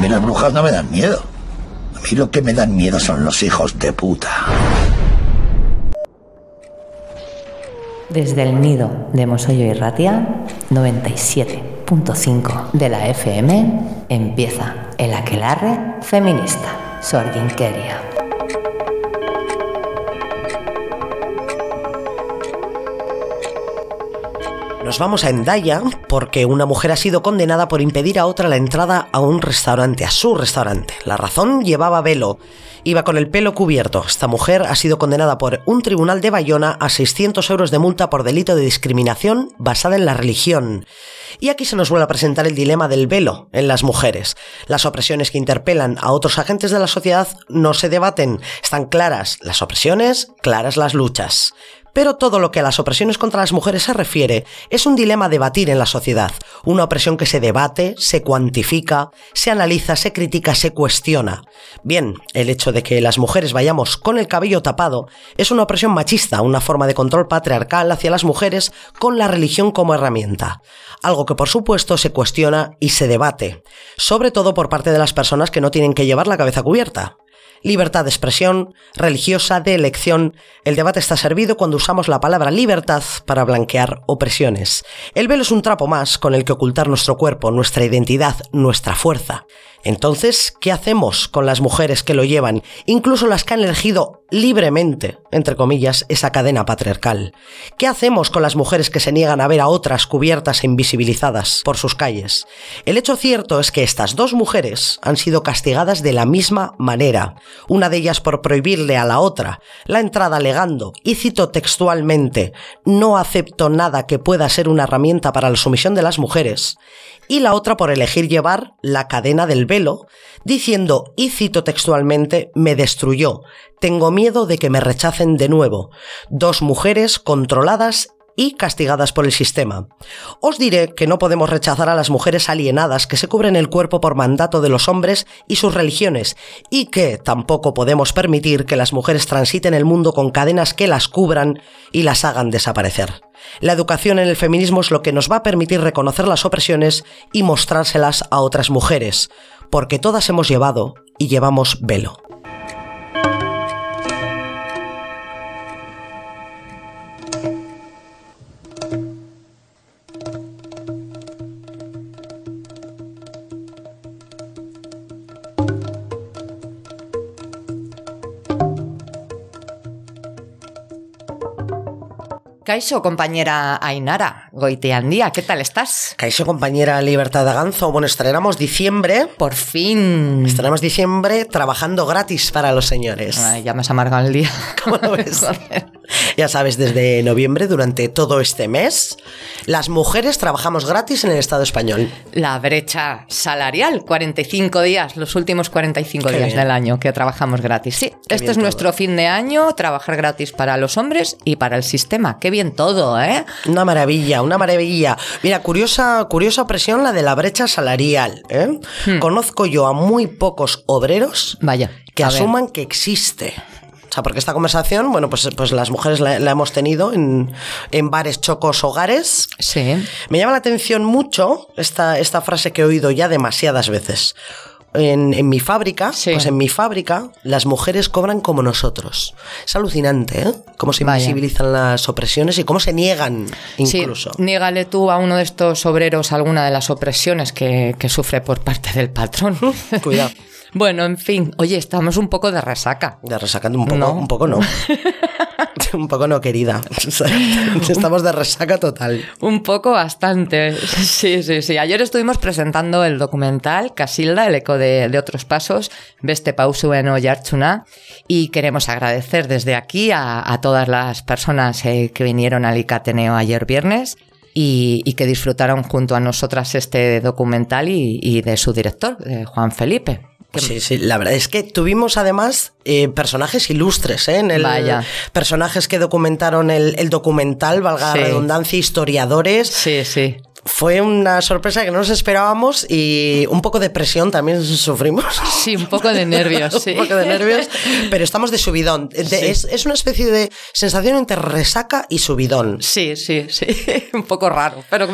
mí las brujas no me dan miedo. A mí lo que me dan miedo son los hijos de puta. Desde el nido de Mosollo y Ratia, 97.5 de la FM, empieza el aquelarre feminista. Sorginkeria. Nos vamos a Endaya porque una mujer ha sido condenada por impedir a otra la entrada a un restaurante, a su restaurante. La razón llevaba velo. Iba con el pelo cubierto. Esta mujer ha sido condenada por un tribunal de Bayona a 600 euros de multa por delito de discriminación basada en la religión. Y aquí se nos vuelve a presentar el dilema del velo en las mujeres. Las opresiones que interpelan a otros agentes de la sociedad no se debaten. Están claras las opresiones, claras las luchas. Pero todo lo que a las opresiones contra las mujeres se refiere es un dilema a debatir en la sociedad, una opresión que se debate, se cuantifica, se analiza, se critica, se cuestiona. Bien, el hecho de que las mujeres vayamos con el cabello tapado es una opresión machista, una forma de control patriarcal hacia las mujeres con la religión como herramienta. Algo que por supuesto se cuestiona y se debate, sobre todo por parte de las personas que no tienen que llevar la cabeza cubierta libertad de expresión, religiosa, de elección. El debate está servido cuando usamos la palabra libertad para blanquear opresiones. El velo es un trapo más con el que ocultar nuestro cuerpo, nuestra identidad, nuestra fuerza. Entonces, ¿qué hacemos con las mujeres que lo llevan, incluso las que han elegido libremente, entre comillas, esa cadena patriarcal? ¿Qué hacemos con las mujeres que se niegan a ver a otras cubiertas e invisibilizadas por sus calles? El hecho cierto es que estas dos mujeres han sido castigadas de la misma manera, una de ellas por prohibirle a la otra la entrada alegando, y cito textualmente, no acepto nada que pueda ser una herramienta para la sumisión de las mujeres, y la otra por elegir llevar la cadena del velo, diciendo, y cito textualmente, me destruyó, tengo miedo de que me rechacen de nuevo. Dos mujeres controladas y castigadas por el sistema. Os diré que no podemos rechazar a las mujeres alienadas que se cubren el cuerpo por mandato de los hombres y sus religiones, y que tampoco podemos permitir que las mujeres transiten el mundo con cadenas que las cubran y las hagan desaparecer. La educación en el feminismo es lo que nos va a permitir reconocer las opresiones y mostrárselas a otras mujeres, porque todas hemos llevado y llevamos velo. Caixo, compañera Ainara, Goiteandía, ¿qué tal estás? Caixo, compañera Libertad de Ganzo. Bueno, estrenamos diciembre. Por fin. Estrenamos diciembre trabajando gratis para los señores. Ay, ya me has amargado el día. ¿Cómo lo ves? ya sabes, desde noviembre, durante todo este mes, las mujeres trabajamos gratis en el Estado español. La brecha salarial, 45 días, los últimos 45 Qué días bien. del año que trabajamos gratis. Sí, Qué este es todo. nuestro fin de año, trabajar gratis para los hombres y para el sistema. Qué bien todo, ¿eh? Una maravilla, una maravilla. Mira, curiosa, curiosa presión la de la brecha salarial. ¿eh? Conozco yo a muy pocos obreros Vaya. que Hmm. ver. asuman que existe. O sea, porque esta conversación, bueno, pues, pues las mujeres la, la hemos tenido en, en bares, chocos, hogares. Sí. Me llama la atención mucho esta, esta frase que he oído ya demasiadas veces. En, en mi fábrica, Sí. pues en mi fábrica, las mujeres cobran como nosotros. Es alucinante, ¿eh? Cómo se Vaya. invisibilizan las opresiones y cómo se niegan incluso. Sí, niégale tú a uno de estos obreros alguna de las opresiones que, que sufre por parte del patrón. Cuidado. Bueno, en fin, oye, estamos un poco de resaca. De resacando un poco, No. un poco no. un poco no, querida. Estamos de resaca total. Un poco bastante. Sí, sí, sí. Ayer estuvimos presentando el documental Casilda, el eco de, de otros pasos, Beste Pausu en Oyarchuna, y queremos agradecer desde aquí a, a todas las personas eh, que vinieron al Icateneo ayer viernes y, y que disfrutaron junto a nosotras este documental y, y de su director, de Juan Felipe. Sí, sí, la verdad es que tuvimos además eh, personajes ilustres, ¿eh? En el, Vaya. Personajes que documentaron el, el documental, valga Sí. la redundancia, historiadores. Sí, sí. Fue una sorpresa que no nos esperábamos y un poco de presión también sufrimos. Sí, un poco de nervios, sí. un poco de nervios, pero estamos de subidón. De- Sí. es, es una especie de sensación entre resaca y subidón. Sí, sí, sí. un poco raro, pero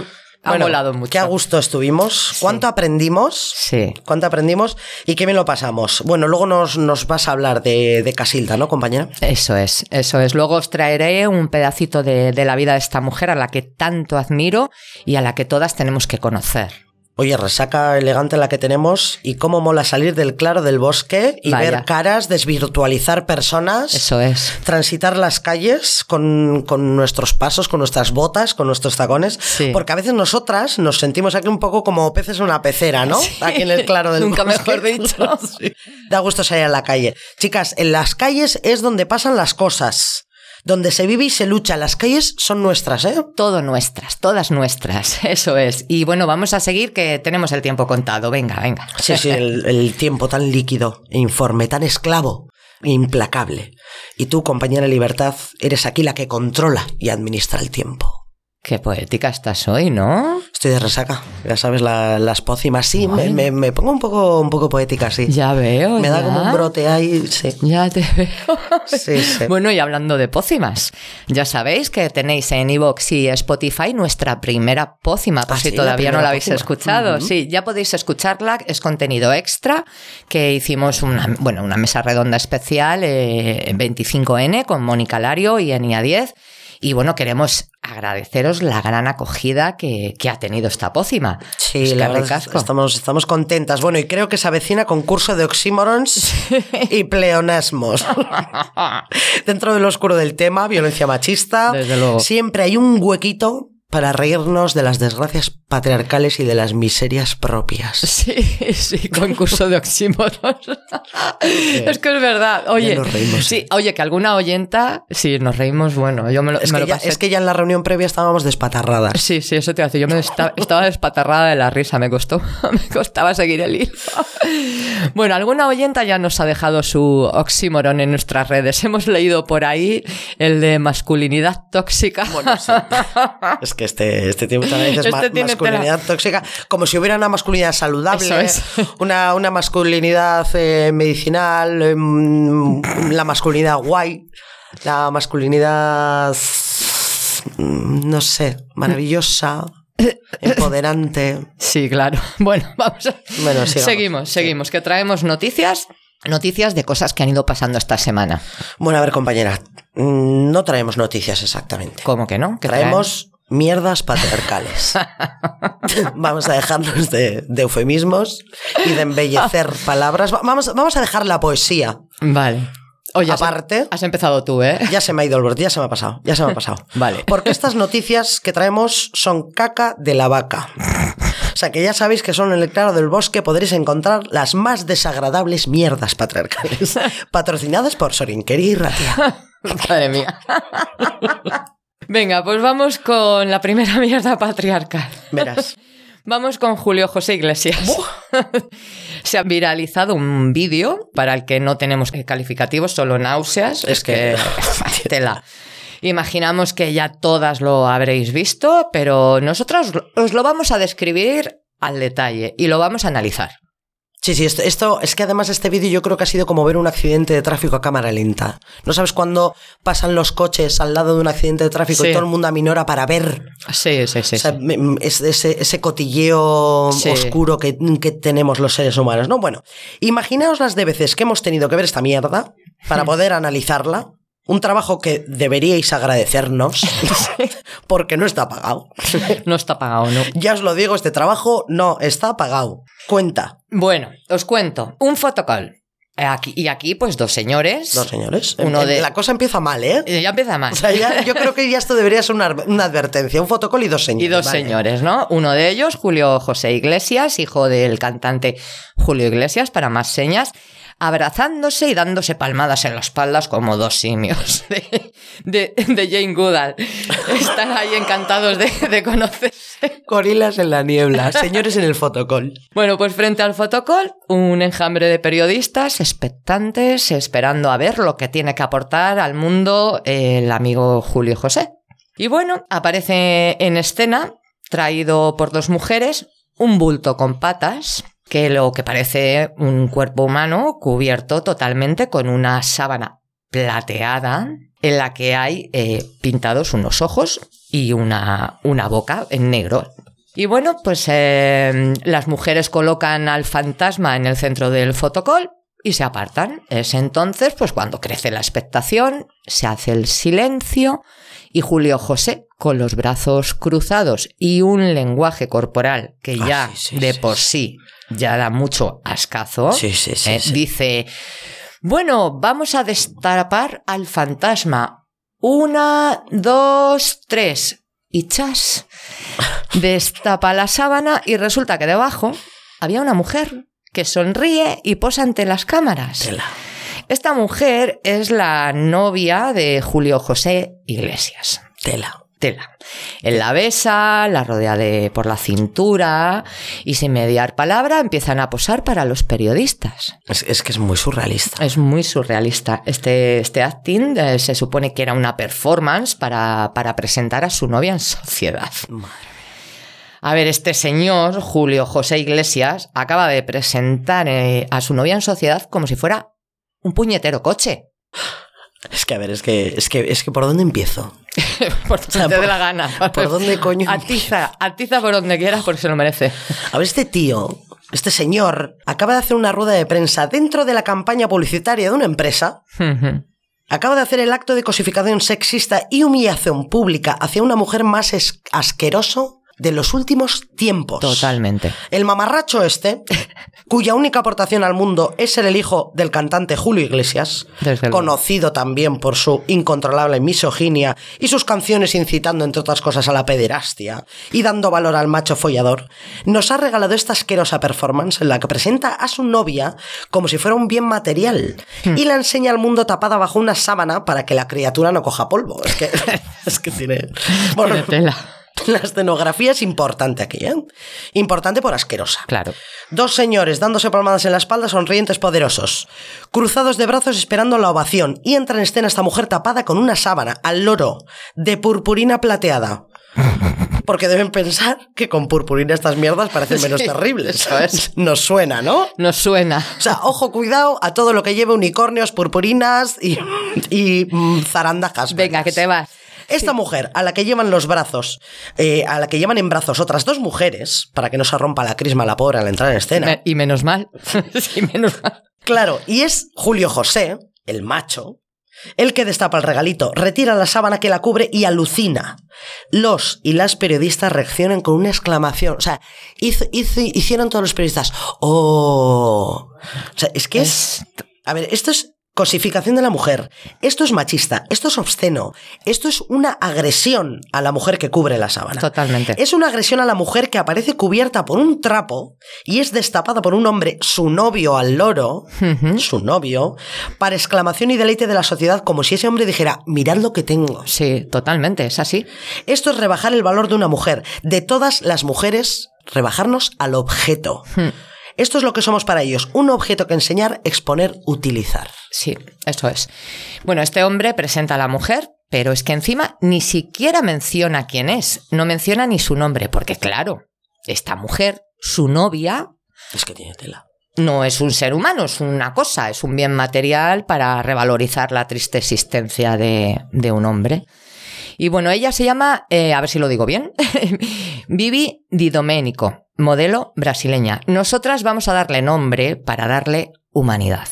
ha Bueno, molado mucho. Qué a gusto estuvimos. ¿Cuánto aprendimos? Sí. ¿Cuánto aprendimos? ¿Y qué bien lo pasamos? Bueno, luego nos, nos vas a hablar de, de Casilda, ¿no, compañera? Eso es, eso es. Luego os traeré un pedacito de, de la vida de esta mujer a la que tanto admiro y a la que todas tenemos que conocer. Oye, resaca elegante la que tenemos y cómo mola salir del claro del bosque y Vaya. ver caras, desvirtualizar personas. Eso es. transitar las calles con, con nuestros pasos, con nuestras botas, con nuestros tacones, Sí. porque a veces nosotras nos sentimos aquí un poco como peces en una pecera, ¿no? Aquí en el claro del Nunca bosque. mejor dicho. Sí. Da gusto salir a la calle. Chicas, en las calles es donde pasan las cosas, donde se vive y se lucha. Las calles son nuestras, ¿eh? Todo nuestras, todas nuestras, eso es. Y bueno, vamos a seguir que tenemos el tiempo contado. Venga, venga. Sí, sí, el, el tiempo tan líquido, informe, tan esclavo, e implacable. Y tú, compañera Libertad, eres aquí la que controla y administra el tiempo. Qué poética estás hoy, ¿no? Estoy de resaca, ya sabes, la- las pócimas. Sí, me, Bueno. me- me pongo un poco, un poco poética, sí. Ya veo. me da como un brote ahí, sí. Ya te veo. Sí, sí. Bueno, y hablando de pócimas, ya sabéis que tenéis en iVoox y Spotify nuestra primera pócima, por Ah, si sí, la todavía no la habéis pócima. escuchado. Sí, ya podéis escucharla, es contenido extra, que hicimos una, bueno, una mesa redonda especial eh, en 25N con Mónica Lario y Enia 10. Y bueno, queremos agradeceros la gran acogida que, que ha tenido esta pócima. Sí, la verdad estamos, estamos contentas. Bueno, y creo que se avecina concurso de oxímorons y pleonasmos. Dentro del oscuro del tema, violencia machista, Desde luego. siempre hay un huequito para reírnos de las desgracias patriarcales y de las miserias propias. Sí, sí, concurso de oxímoros. es que es verdad. Oye, nos reímos. sí, oye, que alguna oyenta, sí, nos reímos, bueno, yo me lo, Es me que, lo ya, pasé. es que ya en la reunión previa estábamos despatarradas. Sí, sí, eso te decir. Yo me esta- estaba despatarrada de la risa, me costó, me costaba seguir el hilo. Bueno, alguna oyenta ya nos ha dejado su oxímoron en nuestras redes. Hemos leído por ahí el de masculinidad tóxica. Es que este, este tiene muchas veces Este ma- masculinidad tóxica, como si hubiera una masculinidad saludable, es. una, una masculinidad eh, medicinal, em, la masculinidad guay, la masculinidad, mm, no sé, maravillosa, empoderante. Sí, claro. Bueno, vamos a... Bueno, seguimos, seguimos, que traemos noticias, noticias de cosas que han ido pasando esta semana. Bueno, a ver, compañera, mm, no traemos noticias exactamente. ¿Cómo que no? ¿Qué Traemos mierdas patriarcales. vamos a dejarnos de, de eufemismos y de embellecer palabras. Va- Vamos, vamos a dejar la poesía. Vale. Oye, has- em- Aparte- Has empezado tú, ¿eh? Ya se me ha ido el borde, ya se me ha pasado, ya se me ha pasado. Vale. Porque estas noticias que traemos son caca de la vaca. O sea que ya sabéis que solo en el claro del bosque podréis encontrar las más desagradables mierdas patriarcales. Patrocinadas por Sorinqueri y Ratia. Madre mía. Venga, pues vamos con la primera mierda patriarcal. Verás. Vamos con Julio José Iglesias. Se ha viralizado un vídeo para el que no tenemos calificativos, solo náuseas. Es, Es que- que. tela. Imaginamos que ya todas lo habréis visto, pero nosotros os lo vamos a describir al detalle y lo vamos a analizar. Sí, sí, esto, esto es que además este vídeo yo creo que ha sido como ver un accidente de tráfico a cámara lenta. ¿No sabes cuándo pasan los coches al lado de un accidente de tráfico Sí. y todo el mundo aminora para ver? Sí, sí, sí. O sea, sí. es- ese, ese cotilleo Sí. oscuro que, que tenemos los seres humanos, ¿no? Bueno, imaginaos las de veces que hemos tenido que ver esta mierda para poder analizarla. Un trabajo que deberíais agradecernos porque no está pagado. No está pagado, ¿no? Ya os lo digo, este trabajo no está pagado. Cuenta. Bueno, os cuento. Un fotocall. Aquí, y aquí, pues, dos señores. Dos señores. Uno de- La cosa empieza mal, ¿eh? Eh, Ya empieza más. O sea, ya- yo creo que ya esto debería ser una, una advertencia. Un fotocall y dos señores. Y dos vale. señores, ¿no? Uno de ellos, Julio José Iglesias, hijo del cantante Julio Iglesias, para más señas, abrazándose y dándose palmadas en las espaldas como dos simios de, de- de Jane Goodall. Están ahí encantados de, de conocerse. Gorilas en la niebla. Señores en el fotocall. Bueno, pues frente al fotocall, un enjambre de periodistas expectantes, esperando a ver lo que tiene que aportar al mundo el amigo Julio José. Y bueno, aparece en escena, traído por dos mujeres, un bulto con patas, que lo que parece un cuerpo humano cubierto totalmente con una sábana plateada en la que hay eh, pintados unos ojos y una, una boca en negro. Y bueno, pues eh, las mujeres colocan al fantasma en el centro del fotocall y se apartan. Es entonces, pues cuando crece la expectación, se hace el silencio y Julio José, con los brazos cruzados y un lenguaje corporal que Ah, ya sí, sí, de por sí. sí ya da mucho ascazo, Sí, sí, sí, eh, sí. dice, bueno, vamos a destapar al fantasma. Una, dos, tres. Y chas. Destapa la sábana y resulta que debajo había una mujer que sonríe y posa ante las cámaras. Tela. Esta mujer es la novia de Julio José Iglesias. Tela. Tela. Él la besa, la rodea de, por la cintura y sin mediar palabra empiezan a posar para los periodistas. Es, es que es muy surrealista. Es muy surrealista. Este, este acting eh, se supone que era una performance para, para presentar a su novia en sociedad. A ver, este señor, Julio José Iglesias, acaba de presentar eh, a su novia en sociedad como si fuera un puñetero coche. Es que, a ver, es que, es que, es que ¿por dónde empiezo? por donde sea, te dé la gana. ¿por dónde coño Atiza, atiza por donde quieras porque se lo merece. A ver, este tío, este señor, acaba de hacer una rueda de prensa dentro de la campaña publicitaria de una empresa. Acaba de hacer el acto de cosificación sexista y humillación pública hacia una mujer más asqueroso de los últimos tiempos. Totalmente. El mamarracho este, cuya única aportación al mundo es ser el hijo del cantante Julio Iglesias, conocido también por su incontrolable misoginia y sus canciones incitando, entre otras cosas, a la pederastia y dando valor al macho follador, nos ha regalado esta asquerosa performance en la que presenta a su novia como si fuera un bien material Hmm. y la enseña al mundo tapada bajo una sábana para que la criatura no coja polvo. Es que, es que tiene... Bueno, Tiene tela. la escenografía es importante aquí, ¿eh? Importante por asquerosa. Claro. Dos señores dándose palmadas en la espalda, sonrientes poderosos, cruzados de brazos esperando la ovación, y entra en escena esta mujer tapada con una sábana al loro de purpurina plateada. Porque deben pensar que con purpurina estas mierdas parecen menos Sí, terribles. eso es. Nos suena, ¿no? Nos suena. O sea, ojo, cuidado a todo lo que lleve unicornios, purpurinas y, y mm, zarandajas. Venga, que te vas. Esta mujer, a la que llevan los brazos, eh, a la que llevan en brazos otras dos mujeres, para que no se rompa la crisma la pobre al entrar en escena. Me- y menos mal. sí, menos mal. Claro, y es Julio José, el macho, el que destapa el regalito, retira la sábana que la cubre y alucina. Los y las periodistas reaccionan con una exclamación. O sea, hizo- hizo- hicieron todos los periodistas. ¡Oh! O sea, es que es. A ver, esto es cosificación de la mujer. Esto es machista. Esto es obsceno. Esto es una agresión a la mujer que cubre la sábana. Totalmente. Es una agresión a la mujer que aparece cubierta por un trapo y es destapada por un hombre, su novio al loro, su novio, para exclamación y deleite de la sociedad, como si ese hombre dijera, mirad lo que tengo. Sí, totalmente, es así. Esto es rebajar el valor de una mujer, de todas las mujeres, rebajarnos al objeto. Esto es lo que somos para ellos, un objeto que enseñar, exponer, utilizar. Sí, eso es. Bueno, este hombre presenta a la mujer, pero es que encima ni siquiera menciona quién es, no menciona ni su nombre, porque claro, esta mujer, su novia, Es que tiene tela. no es un ser humano, es una cosa, es un bien material para revalorizar la triste existencia de, de un hombre. Y bueno, ella se llama, eh, a ver si lo digo bien, Vivi Di Domenico, modelo brasileña. Nosotras vamos a darle nombre para darle humanidad.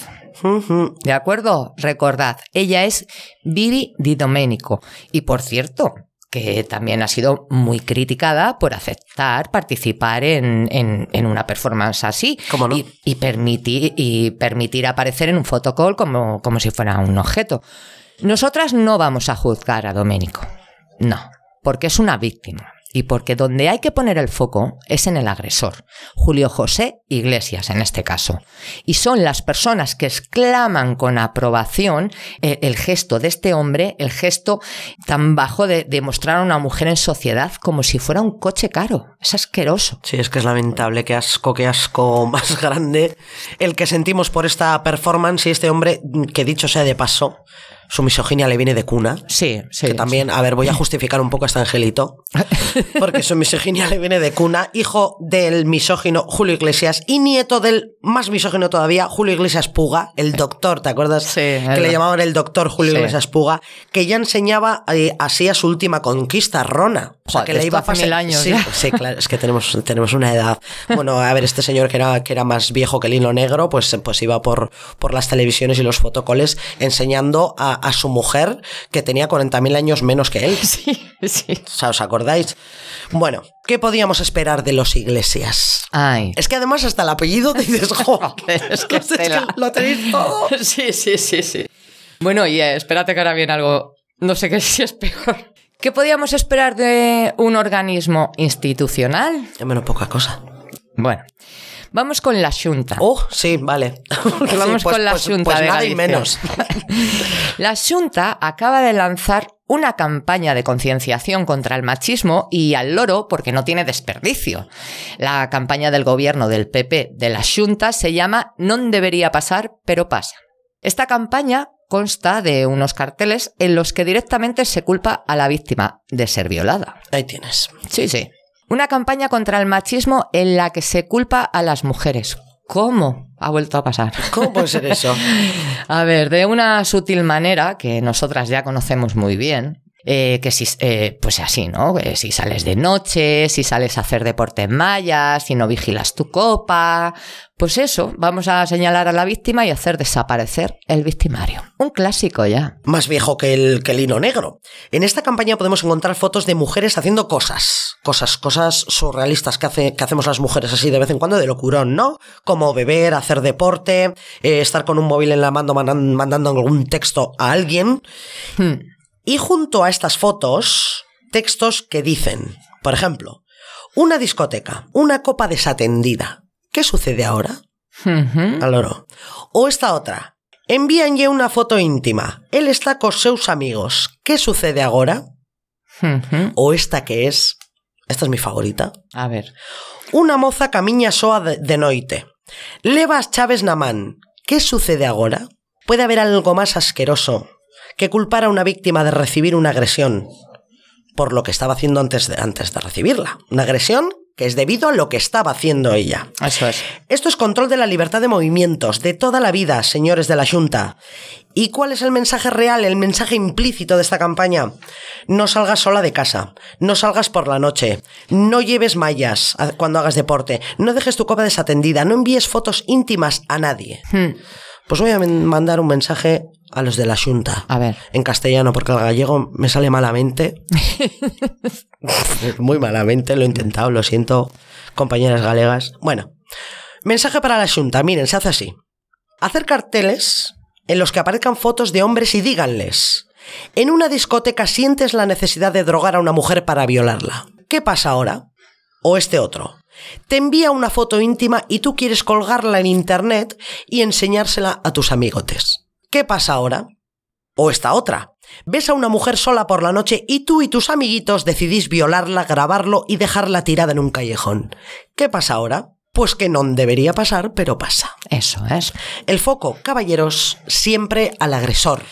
¿De acuerdo? Recordad, ella es Vivi Di Domenico. Y por cierto, que también ha sido muy criticada por aceptar participar en, en- en una performance así. ¿Cómo no? Y, y permitir, y permitir aparecer en un fotocall como, como si fuera un objeto. Nosotras no vamos a juzgar a Domenico. No, porque es una víctima. Y porque donde hay que poner el foco es en el agresor, Julio José Iglesias en este caso. Y son las personas que exclaman con aprobación eh, el gesto de este hombre, el gesto tan bajo de, de mostrar a una mujer en sociedad como si fuera un coche caro. Es asqueroso. Sí, es que es lamentable, qué asco, qué asco más grande el que sentimos por esta performance y este hombre, que dicho sea de paso, Su misoginia le viene de cuna. Sí, sí. Que también, a ver, voy a justificar un poco a este angelito. Porque su misoginia le viene de cuna. Hijo del misógino Julio Iglesias y nieto del más misógino todavía, Julio Iglesias Puga, el doctor, ¿te acuerdas? Sí, que le llamaban el doctor Julio Sí. Iglesias Puga, que ya enseñaba eh, así a su última conquista, Rona. O sea, Joder, que le iba a hace pasar. mil años sí, sí, claro, es que tenemos, tenemos una edad. Bueno, a ver, este señor que era, que era más viejo que el hilo negro, pues, pues iba por, por las televisiones y los fotocoles enseñando a, a su mujer que tenía 40.000 años menos que él. Sí, sí. O sea, ¿os acordáis? Bueno, ¿qué podíamos esperar de los Iglesias? Ay. Es que además hasta el apellido dices, joder, Es que es que lo tenéis todo. Sí, sí, sí, sí. Bueno, y eh, espérate que ahora viene algo, no sé qué si es peor. ¿Qué podíamos esperar de un organismo institucional? Menos poca cosa. Bueno, vamos con la Junta. Oh, sí, vale. Vamos pues- con la pues- Junta pues de nada y menos. La Junta acaba de lanzar una campaña de concienciación contra el machismo y al loro porque no tiene desperdicio. La campaña del gobierno del PP de la Junta se llama Non debería pasar, pero pasa. Esta campaña consta de unos carteles en los que directamente se culpa a la víctima de ser violada. Ahí tienes. Sí, sí. Una campaña contra el machismo en la que se culpa a las mujeres. ¿Cómo ha vuelto a pasar? ¿Cómo puede ser eso? A ver, de una sutil manera que nosotras ya conocemos muy bien. Eh, que si, eh, pues así, ¿no? Eh, si sales de noche, si sales a hacer deporte en mallas, si no vigilas tu copa. Pues eso, vamos a señalar a la víctima y hacer desaparecer el victimario. Un clásico ya. Más viejo que el, que el hilo negro. En esta campaña podemos encontrar fotos de mujeres haciendo cosas. Cosas, cosas surrealistas que, hace, que hacemos las mujeres así de vez en cuando, de locurón, ¿no? Como beber, hacer deporte, eh, estar con un móvil en la mano mandan- mandando algún texto a alguien. Hmm. Y junto a estas fotos, textos que dicen, por ejemplo, una discoteca, una copa desatendida. ¿Qué sucede ahora? Ujú. Al oro. O esta otra. Envíanlle una foto íntima. Él está con seus amigos. ¿Qué sucede ahora? O esta que es... Esta es mi favorita. A ver. Una moza camiña soa de, de noite. Levas chaves na man. ¿Qué sucede ahora? Puede haber algo más asqueroso que culpar a una víctima de recibir una agresión por lo que estaba haciendo antes de, antes de recibirla. Una agresión que es debido a lo que estaba haciendo ella. Eso es. Esto es control de la libertad de movimientos, de toda la vida, señores de la Junta. ¿Y cuál es el mensaje real, el mensaje implícito de esta campaña? No salgas sola de casa, no salgas por la noche, no lleves mallas cuando hagas deporte, no dejes tu copa desatendida, no envíes fotos íntimas a nadie. Hmm. Pues voy a mandar un mensaje a los de la Junta. A ver. En castellano, porque el gallego me sale malamente. Muy malamente, lo he intentado, lo siento, compañeras galegas. Bueno, mensaje para la Junta. Miren, se hace así. Hacer carteles en los que aparezcan fotos de hombres y díganles. En una discoteca sientes la necesidad de drogar a una mujer para violarla. ¿Qué pasa ahora? O este otro. Te envía una foto íntima y tú quieres colgarla en internet y enseñársela a tus amigotes. ¿Qué pasa ahora? O esta otra. Ves a una mujer sola por la noche y tú y tus amiguitos decidís violarla, grabarlo y dejarla tirada en un callejón. ¿Qué pasa ahora? Pues que no debería pasar, pero pasa. Eso es. El foco, caballeros, siempre al agresor.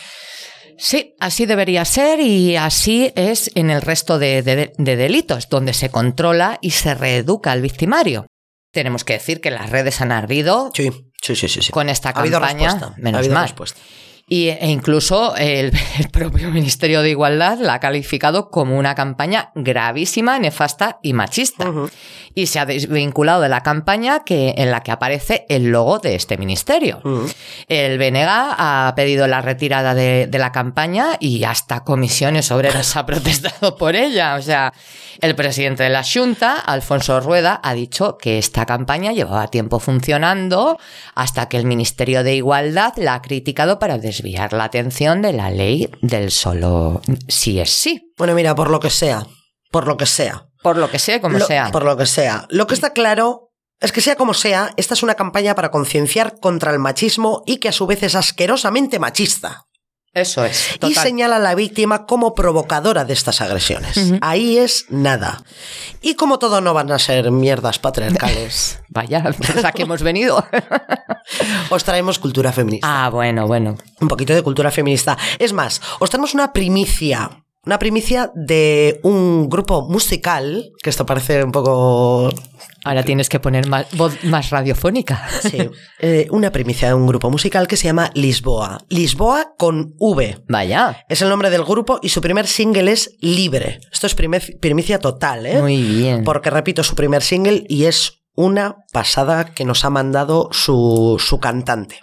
Sí, así debería ser y así es en el resto de, de- de delitos, donde se controla y se reeduca al victimario. Tenemos que decir que las redes han ardido Sí, sí, sí, sí. sí. con esta Ha campaña, menos ha habido mal. respuesta. Y, e incluso el, el propio Ministerio de Igualdad la ha calificado como una campaña gravísima, nefasta y machista. Y se ha desvinculado de la campaña que, en la que aparece el logo de este ministerio. El BNG ha pedido la retirada de, de la campaña y hasta comisiones obreras ha protestado por ella. O sea, el presidente de la Junta, Alfonso Rueda, ha dicho que esta campaña llevaba tiempo funcionando hasta que el Ministerio de Igualdad la ha criticado para desviar la atención de la ley del solo sí es sí. Bueno, mira, por lo que sea, por lo que sea. Por lo que sea, como Lo- sea. Por lo que sea. Lo que está claro es que sea como sea, esta es una campaña para concienciar contra el machismo y que a su vez es asquerosamente machista. Eso es. Y señala a la víctima como provocadora de estas agresiones. Ahí es nada. Y como todo no van a ser mierdas patriarcales, Vaya, pues a que hemos venido. os traemos cultura feminista. ah, bueno, bueno. Un poquito de cultura feminista. Es más, os traemos una primicia. Una primicia de un grupo musical, que esto parece un poco Ahora tienes que poner más, voz más radiofónica. Sí, eh, una primicia de un grupo musical que se llama Lisboa. Lisboa con V. Vaya. Es el nombre del grupo y su primer single es Libre. Esto es primer- primicia total, ¿eh? Muy bien. Porque repito, su primer single y es una pasada que nos ha mandado su, su cantante.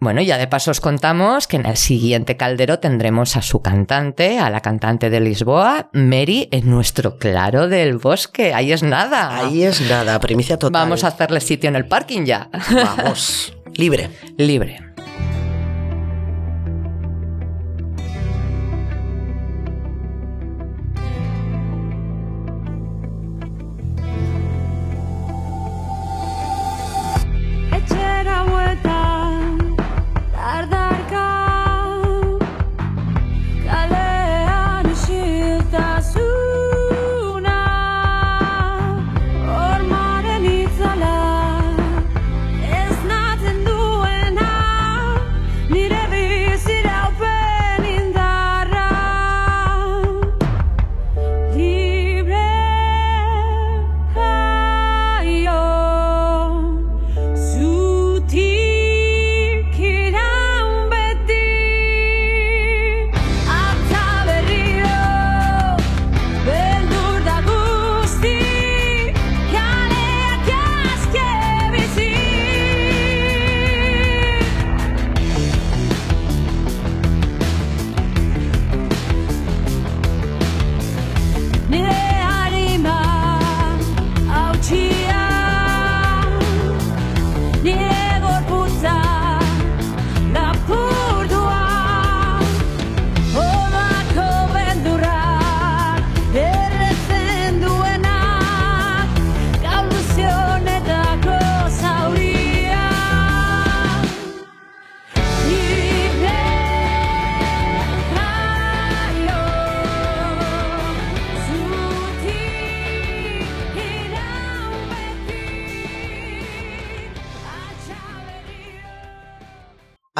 Bueno, ya de paso os contamos que en el siguiente caldero tendremos a su cantante, a la cantante de Lisboa, Mary, en nuestro claro del bosque. Ahí es nada. Ahí es nada, primicia total. Vamos a hacerle sitio en el parking ya. Vamos. Libre. Libre.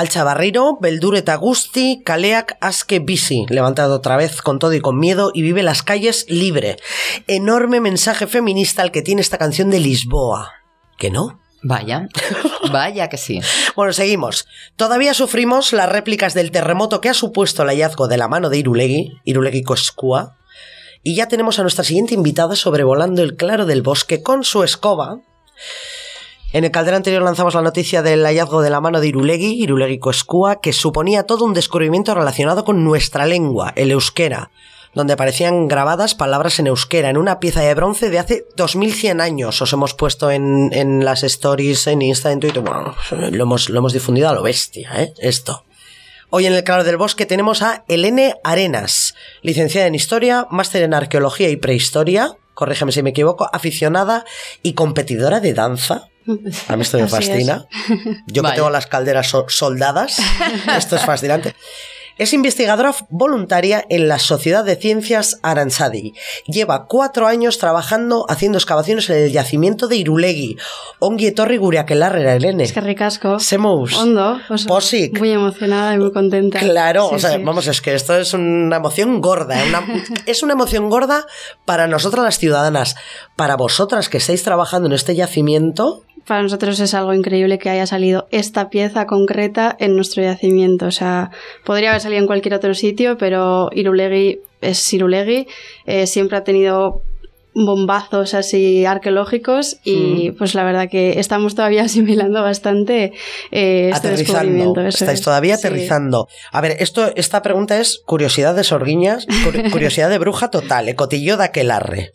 Al chavarrero, Beldur eta Gusti, Kaleak Aske Bici, levantado otra vez con todo y con miedo y vive las calles libre. Enorme mensaje feminista el que tiene esta canción de Lisboa. ¿Que no? Vaya. Vaya que sí. Bueno, seguimos. Todavía sufrimos las réplicas del terremoto que ha supuesto el hallazgo de la mano de Irulegui, Irulegui Koskua, y ya tenemos a nuestra siguiente invitada sobrevolando el claro del bosque con su escoba. En el caldero anterior lanzamos la noticia del hallazgo de la mano de Irulegui, Irulegui Koskua, que suponía todo un descubrimiento relacionado con nuestra lengua, el euskera, donde aparecían grabadas palabras en euskera en una pieza de bronce de hace 2100 años. Os hemos puesto en, en las stories, en Insta, en Twitter. Bueno, lo hemos, lo hemos difundido a lo bestia, ¿eh? Esto. Hoy en el Claro del Bosque tenemos a Elene Arenas, licenciada en Historia, máster en Arqueología y Prehistoria, corrígeme si me equivoco, aficionada y competidora de danza. A mí esto me Así fascina. Yo que Vaya. tengo las calderas so- soldadas, esto es fascinante. Es investigadora voluntaria en la Sociedad de Ciencias Aranzadi. Lleva cuatro años trabajando haciendo excavaciones en el yacimiento de Irulegui. Ongi etorri gure aquelarrera, Elene. Es que ricasco. Semous. Hondo. pues, Posik. Muy emocionada y muy contenta. Claro, Sí, o sea, sí. vamos, es que esto es una emoción gorda. una- es una emoción gorda para nosotras las ciudadanas. Para vosotras que estáis trabajando en este yacimiento, Para nosotros es algo increíble que haya salido esta pieza concreta en nuestro yacimiento. O sea, podría haber salido en cualquier otro sitio, pero Irulegui es Irulegui. Eh, siempre ha tenido bombazos así arqueológicos y pues la verdad que estamos todavía asimilando bastante eh, este aterrizando. descubrimiento. eso Estáis es. todavía Sí. aterrizando. A ver, esto, esta pregunta es curiosidad de sorguiñas, cur- curiosidad de bruja total, eh, cotillo de aquelarre.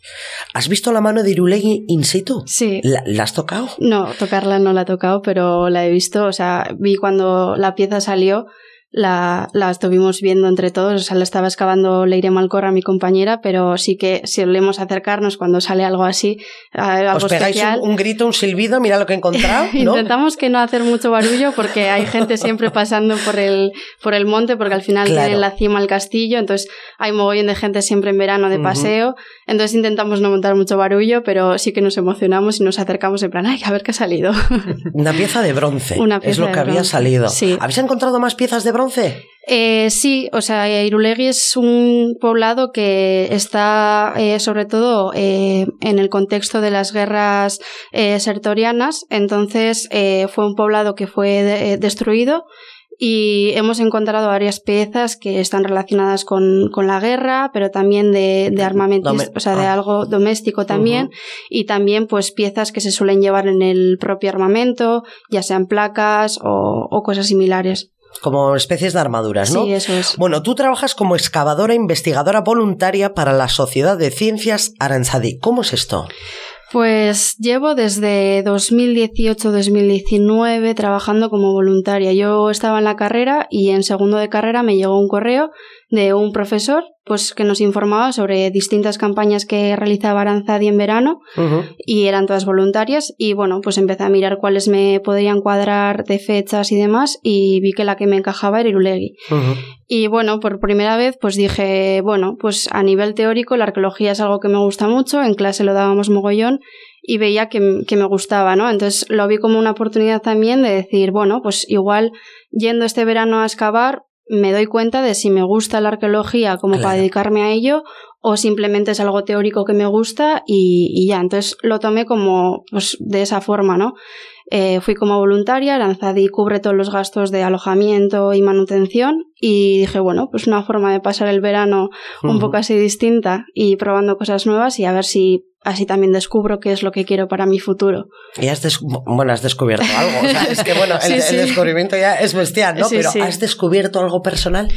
¿Has visto la mano de Irulegui in situ? Sí. ¿La, la has tocado? No, tocarla no la he tocado, pero la he visto. O sea, vi cuando la pieza salió, la, la estuvimos viendo entre todos, o sea, la estaba excavando Leire Malcorra, mi compañera, pero sí que solemos acercarnos cuando sale algo así, algo Os pegáis especial. un, un grito, un silbido, mira lo que he encontrado, ¿no? Intentamos que no hacer mucho barullo porque hay gente siempre pasando por el, por el monte porque al final Claro. tiene en la cima el castillo, entonces hay mogollón de gente siempre en verano de paseo, entonces intentamos no montar mucho barullo, pero sí que nos emocionamos y nos acercamos en plan, ay, a ver qué ha salido. Una pieza de bronce. Una es pieza lo de que había salido. Sí. ¿Habéis encontrado más piezas de bronce? Eh, sí, o sea, Irulegui es un poblado que está eh, sobre todo eh, en el contexto de las guerras eh, sertorianas, entonces eh, fue un poblado que fue de- eh, destruido y hemos encontrado varias piezas que están relacionadas con, con la guerra, pero también de, de armamentos, Dome- o sea, de ah. algo doméstico también, y también pues piezas que se suelen llevar en el propio armamento, ya sean placas o, o cosas similares. Como especies de armaduras, ¿no? Sí, eso es. Bueno, tú trabajas como excavadora investigadora voluntaria para la Sociedad de Ciencias Aranzadi. ¿Cómo es esto? Pues llevo desde 2018-2019 trabajando como voluntaria. Yo estaba en la carrera y en segundo de carrera me llegó un correo de un profesor pues que nos informaba sobre distintas campañas que realizaba Aranzadi en verano y eran todas voluntarias y bueno, pues empecé a mirar cuáles me podrían cuadrar de fechas y demás y vi que la que me encajaba era Irulegui. Ujú. Y bueno, por primera vez pues dije, bueno, pues a nivel teórico la arqueología es algo que me gusta mucho, en clase lo dábamos mogollón y veía que, que me gustaba, ¿no? Entonces lo vi como una oportunidad también de decir, bueno, pues igual yendo este verano a excavar me doy cuenta de si me gusta la arqueología como Claro. para dedicarme a ello o simplemente es algo teórico que me gusta y, y ya, entonces lo tomé como pues de esa forma, ¿no? Eh, fui como voluntaria, Aranzadi cubre todos los gastos de alojamiento y manutención y dije, bueno, pues una forma de pasar el verano un poco así distinta y probando cosas nuevas y a ver si así también descubro qué es lo que quiero para mi futuro. Y has, des- bueno, has descubierto algo. O sea, es que bueno, el, Sí, el sí. descubrimiento ya es bestial, ¿no? Sí, Pero. ¿has descubierto algo personal?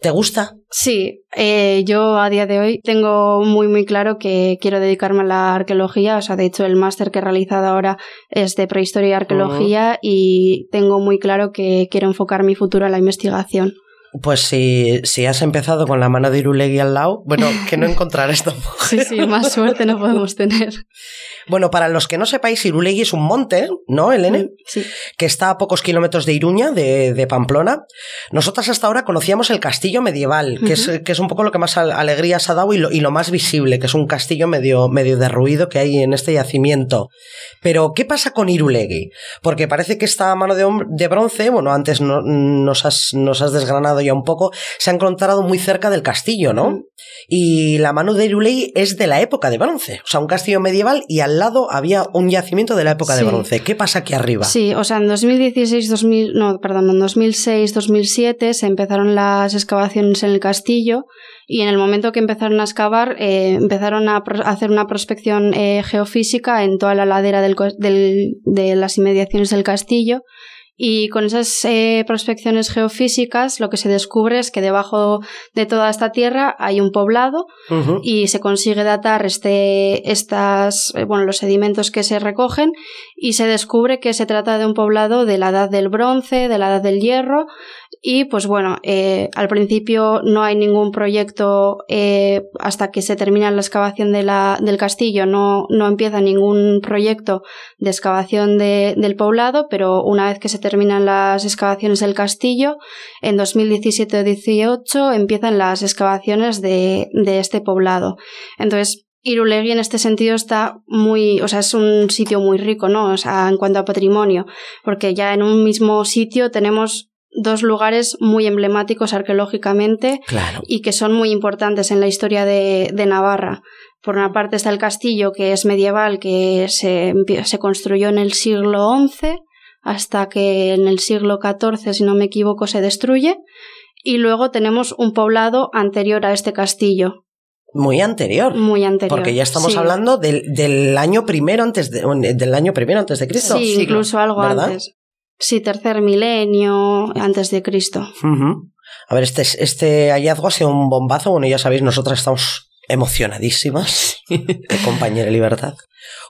¿Te gusta? Sí, eh, yo a día de hoy tengo muy muy claro que quiero dedicarme a la arqueología, o sea, de hecho el máster que he realizado ahora es de prehistoria y arqueología y tengo muy claro que quiero enfocar mi futuro a la investigación. Pues si, si has empezado con la mano de Irulegui al lado, bueno, que no encontrarás tampoco. Sí, sí, más suerte no podemos tener. Bueno, para los que no sepáis, Irulegui es un monte, ¿no, Elene? Sí. que está a pocos kilómetros de Iruña, de, de Pamplona. Nosotras hasta ahora conocíamos el castillo medieval, que, es, que es un poco lo que más al- alegrías ha dado y lo, y lo más visible, que es un castillo medio, medio derruido que hay en este yacimiento. Pero, ¿qué pasa con Irulegui? Porque parece que esta mano de, de bronce, bueno, antes no- nos, has, nos has desgranado ya un poco, se ha encontrado muy cerca del castillo, ¿no? Mm. Y la mano de Irulegui es de la época de bronce, o sea, un castillo medieval y al lado había un yacimiento de la época de bronce. ¿Qué pasa aquí arriba? Sí, o sea, en 2016, 2000, no, perdón, en 2006, 2007 se empezaron las excavaciones en el castillo y en el momento que empezaron a excavar eh, empezaron a, hacer una prospección eh, geofísica en toda la ladera del- de las inmediaciones del castillo y con esas eh, prospecciones geofísicas lo que se descubre es que debajo de toda esta tierra hay un poblado y se consigue datar este, estas, eh, bueno, los sedimentos que se recogen y se descubre que se trata de un poblado de la edad del bronce, de la edad del hierro y pues bueno, eh, al principio no hay ningún proyecto eh, hasta que se termina la excavación de la, del castillo, no, no empieza ningún proyecto de excavación de- del poblado, pero una vez que se terminan las excavaciones del castillo, en 2017-18 empiezan las excavaciones de, de este poblado. Entonces, Irulegui en este sentido está muy, o sea, es un sitio muy rico, ¿no? O sea, en cuanto a patrimonio, porque ya en un mismo sitio tenemos dos lugares muy emblemáticos arqueológicamente Claro. y que son muy importantes en la historia de, de Navarra. Por una parte está el castillo, que es medieval, que se, se construyó en el siglo XI, hasta que en el siglo XIV, si no me equivoco, se destruye. Y luego tenemos un poblado anterior a este castillo, Muy anterior. muy anterior. Porque ya estamos Sí. hablando del, del año primero antes de del año primero antes de Cristo. Sí, siglo, incluso algo ¿verdad? antes. Sí, tercer milenio antes de Cristo. A ver, este, este hallazgo ha sido un bombazo. Bueno, ya sabéis, nosotras estamos emocionadísimas de compañera libertad.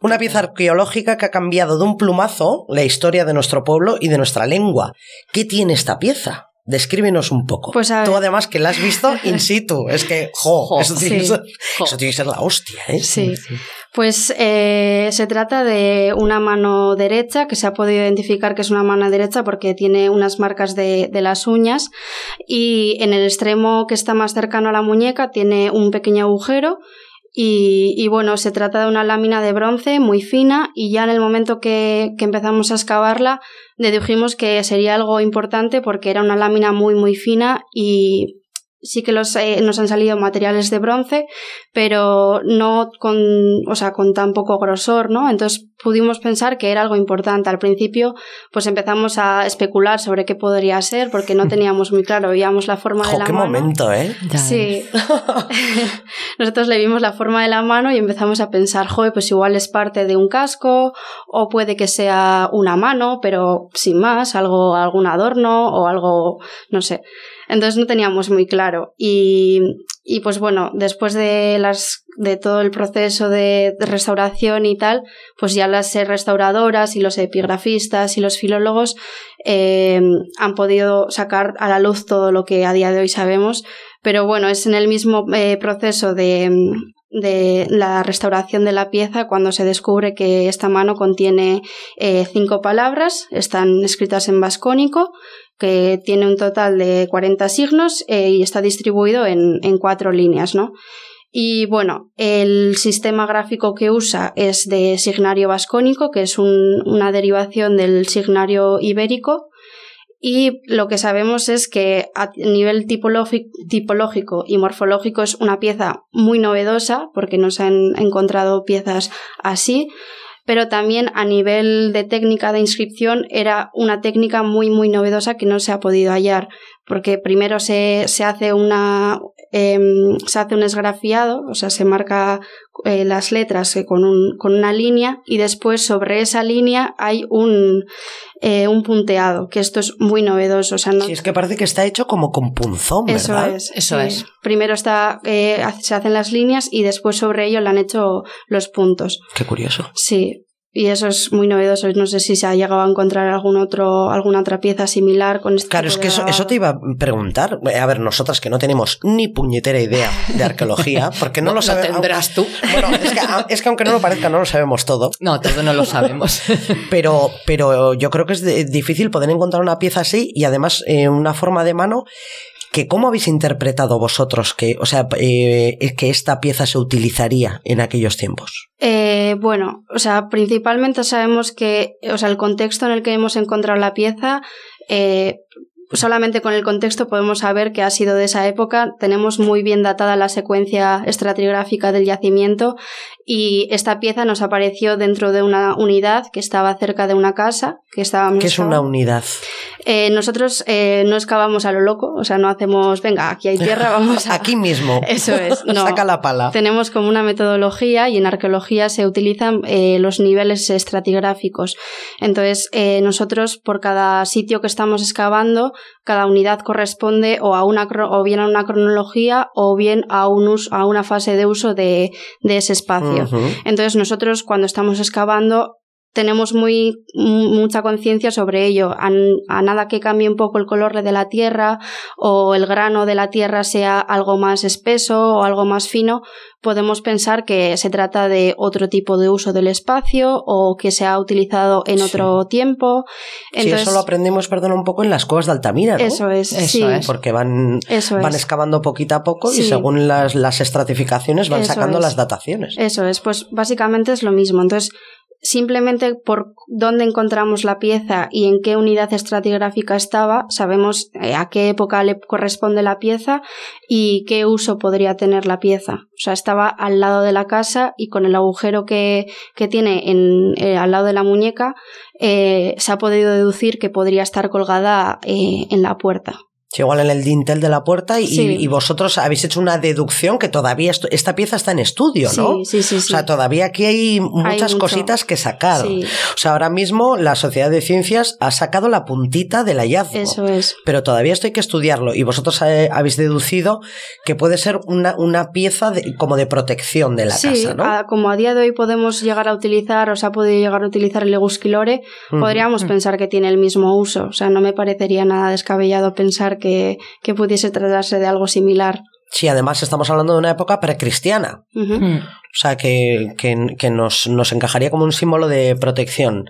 Una pieza arqueológica que ha cambiado de un plumazo la historia de nuestro pueblo y de nuestra lengua. ¿Qué tiene esta pieza? Descríbenos un poco. Pues a Tú además que la has visto in situ. Es que, jo, Jo, eso, tiene que sí. ser, Jo. eso tiene que ser la hostia, ¿eh? Sí. Pues eh, se trata de una mano derecha, que se ha podido identificar que es una mano derecha porque tiene unas marcas de, de las uñas y en el extremo que está más cercano a la muñeca tiene un pequeño agujero y, y, bueno, se trata de una lámina de bronce muy fina y ya en el momento que, que empezamos a excavarla dedujimos que sería algo importante porque era una lámina muy muy fina y sí que los, eh, nos han salido materiales de bronce, pero no con, o sea, con tan poco grosor, ¿no? Entonces pudimos pensar que era algo importante. Al principio, pues empezamos a especular sobre qué podría ser, porque no teníamos muy claro, veíamos la forma de la qué mano. momento, ¿eh? Sí. Nosotros le vimos la forma de la mano y empezamos a pensar, joder, pues igual es parte de un casco, o puede que sea una mano, pero sin más, algo, algún adorno o algo, no sé. Entonces no teníamos muy claro. Y, y pues bueno, después de las de todo el proceso de, restauración y tal, pues ya las restauradoras y los epigrafistas y los filólogos eh, han podido sacar a la luz todo lo que a día de hoy sabemos. Pero bueno, es en el mismo eh, proceso de, de la restauración de la pieza cuando se descubre que esta mano contiene eh, cinco palabras, están escritas en vascónico, que tiene un total de 40 signos eh, y está distribuido en, en cuatro líneas, ¿no? Y bueno, el sistema gráfico que usa es de signario vascónico, que es un- una derivación del signario ibérico. Y lo que sabemos es que a nivel tipológi- tipológico y morfológico es una pieza muy novedosa, porque no se han encontrado piezas así, pero también a nivel de técnica de inscripción era una técnica muy, muy novedosa que no se ha podido hallar, porque primero se, se hace una em, se hace un esgrafiado, o sea, se marca eh, las letras eh, con, un, con una línea y después sobre esa línea hay un, eh, un punteado, que esto es muy novedoso. O sea, no, Sí, es que parece que está hecho como con punzón, eso ¿verdad? es. Eso sí. es. Primero está, eh, se hacen las líneas y después sobre ello le han hecho los puntos. Qué curioso. Sí. Y eso es muy novedoso. No sé si se ha llegado a encontrar algún otro, alguna otra pieza similar con este Claro, tipo es de que eso, eso te iba a preguntar. A ver, nosotras que no tenemos ni puñetera idea de arqueología, porque no, lo sabemos. tendrás tú. Bueno, es que, es que aunque no lo parezca, no lo sabemos todo. No, todo no lo sabemos. Pero, pero yo creo que es de- difícil poder encontrar una pieza así y además eh, una forma de mano que cómo habéis interpretado vosotros que, o sea, eh, que esta pieza se utilizaría en aquellos tiempos. Eh, bueno, o sea, principalmente sabemos que, o sea, el contexto en el que hemos encontrado la pieza, eh, solamente con el contexto podemos saber que ha sido de esa época. Tenemos muy bien datada la secuencia estratigráfica del yacimiento y esta pieza nos apareció dentro de una unidad que estaba cerca de una casa que estábamos. ¿Qué es una unidad? Eh, nosotros eh, no excavamos a lo loco, o sea, no hacemos, venga, aquí hay tierra, vamos a. Aquí mismo. Eso es, no. Saca la pala. Tenemos como una metodología y en arqueología se utilizan eh, los niveles estratigráficos. Entonces, nosotros por cada sitio que estamos excavando, cada unidad corresponde o, a una, o bien a una cronología o bien a, un us- a una fase de uso de, de ese espacio. Entonces nosotros cuando estamos excavando tenemos muy mucha conciencia sobre ello. A, nada que cambie un poco el color de la tierra o el grano de la tierra sea algo más espeso o algo más fino, podemos pensar que se trata de otro tipo de uso del espacio o que se ha utilizado en Sí. otro tiempo. Sí, Entonces, eso lo aprendemos, perdón, un poco en las cuevas de Altamira, ¿no? eso es, Eso sí, es. Porque van, eso van es. excavando poquito a poco y Sí. según las, las estratificaciones van Eso sacando es. las dataciones. Eso es, pues básicamente es lo mismo. Entonces, simplemente por dónde encontramos la pieza y en qué unidad estratigráfica estaba, sabemos eh, a qué época le corresponde la pieza y qué uso podría tener la pieza. O sea, estaba al lado de la casa y con el agujero que, que tiene en, eh, al lado de la muñeca, eh, se ha podido deducir que podría estar colgada en la puerta. Sí, igual en el dintel de la puerta y, Sí. y vosotros habéis hecho una deducción que todavía esto- esta pieza está en estudio, ¿no? Sí, sí, sí. O sea, todavía aquí hay muchas cositas que sacar. Sí. O sea, ahora mismo la Sociedad de Ciencias ha sacado la puntita del hallazgo. Eso es. Pero todavía esto hay que estudiarlo y vosotros eh, habéis deducido que puede ser una, una pieza de- como de protección de la sí, casa, ¿no? a- como a día de hoy podemos llegar a utilizar, o se ha podido llegar a utilizar el Egusquilore, Ujú. podríamos pensar que tiene el mismo uso. O sea, no me parecería nada descabellado pensar que, que pudiese tratarse de algo similar. Sí, además estamos hablando de una época precristiana. Mm. O sea, que, que- que nos, nos encajaría como un símbolo de protección.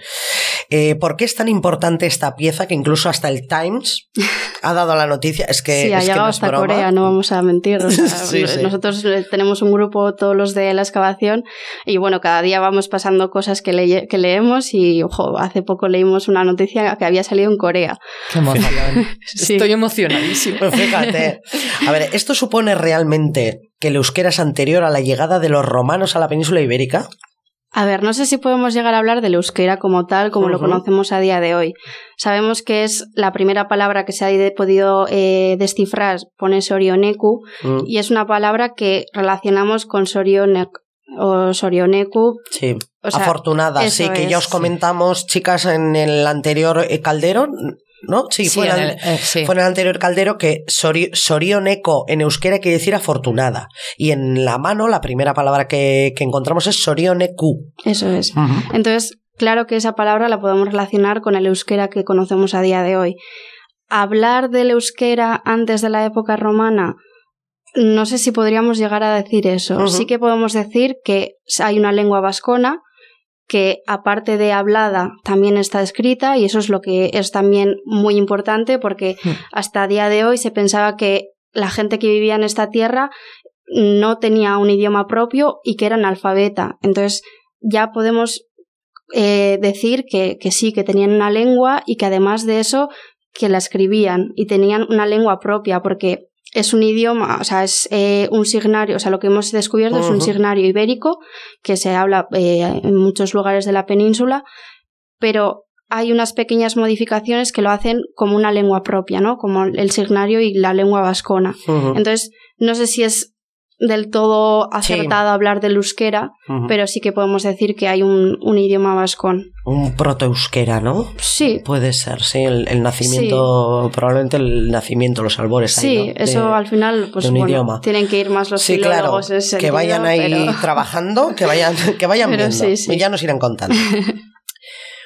Eh, ¿Por qué es tan importante esta pieza que incluso hasta el Times ha dado la noticia? Es que, sí, ha es que llegado no hasta broma. Corea, no vamos a mentir. o sea, Sí, sí. Nosotros tenemos un grupo, todos los de la excavación, y bueno, cada día vamos pasando cosas que, que leemos y, ojo, hace poco leímos una noticia que había salido en Corea. Qué emoción. Sí. Estoy emocionadísimo. Pues fíjate. A ver, ¿esto supone realmente que el euskera es anterior a la llegada de los romanos a la península ibérica? A ver, no sé si podemos llegar a hablar del euskera como tal, como lo conocemos a día de hoy. Sabemos que es la primera palabra que se ha podido eh, descifrar, pone Sorioneku, Mm, y es una palabra que relacionamos con Sorionek o Sorioneku. Sí. O sea, Afortunada, sí, que ya os sí. comentamos, chicas, en el anterior eh, caldero, ¿no? Sí, Sí, fue, en en el, el- eh, sí. fue en el anterior caldero que sori- sorioneco en euskera quiere decir afortunada. Y en la mano, la primera palabra que, que encontramos es sorioneku. Eso es. Entonces, claro que esa palabra la podemos relacionar con el euskera que conocemos a día de hoy. Hablar del euskera antes de la época romana, no sé si podríamos llegar a decir eso. Sí que podemos decir que hay una lengua vascona que aparte de hablada también está escrita y eso es lo que es también muy importante porque Mm. hasta día de hoy se pensaba que la gente que vivía en esta tierra no tenía un idioma propio y que era analfabeta. Entonces ya podemos eh, decir que, que sí, que tenían una lengua y que además de eso que la escribían y tenían una lengua propia porque es un idioma, o sea, es eh, un signario, o sea, lo que hemos descubierto es un signario ibérico que se habla eh, en muchos lugares de la península, pero hay unas pequeñas modificaciones que lo hacen como una lengua propia, ¿no? Como el signario y la lengua vascona. Entonces, no sé si es del todo acertado hablar del euskera, pero sí que podemos decir que hay un, un idioma vascón. Un proto-euskera, ¿no? Sí, Puede ser, sí, el, el nacimiento, probablemente el nacimiento, los albores. ahí, sí, ¿no? De- eso al final, pues un bueno, idioma. tienen que ir más los Sí, filólogos que vayan ahí pero- trabajando, que vayan, que vayan viendo. sí, sí. Y ya nos irán contando.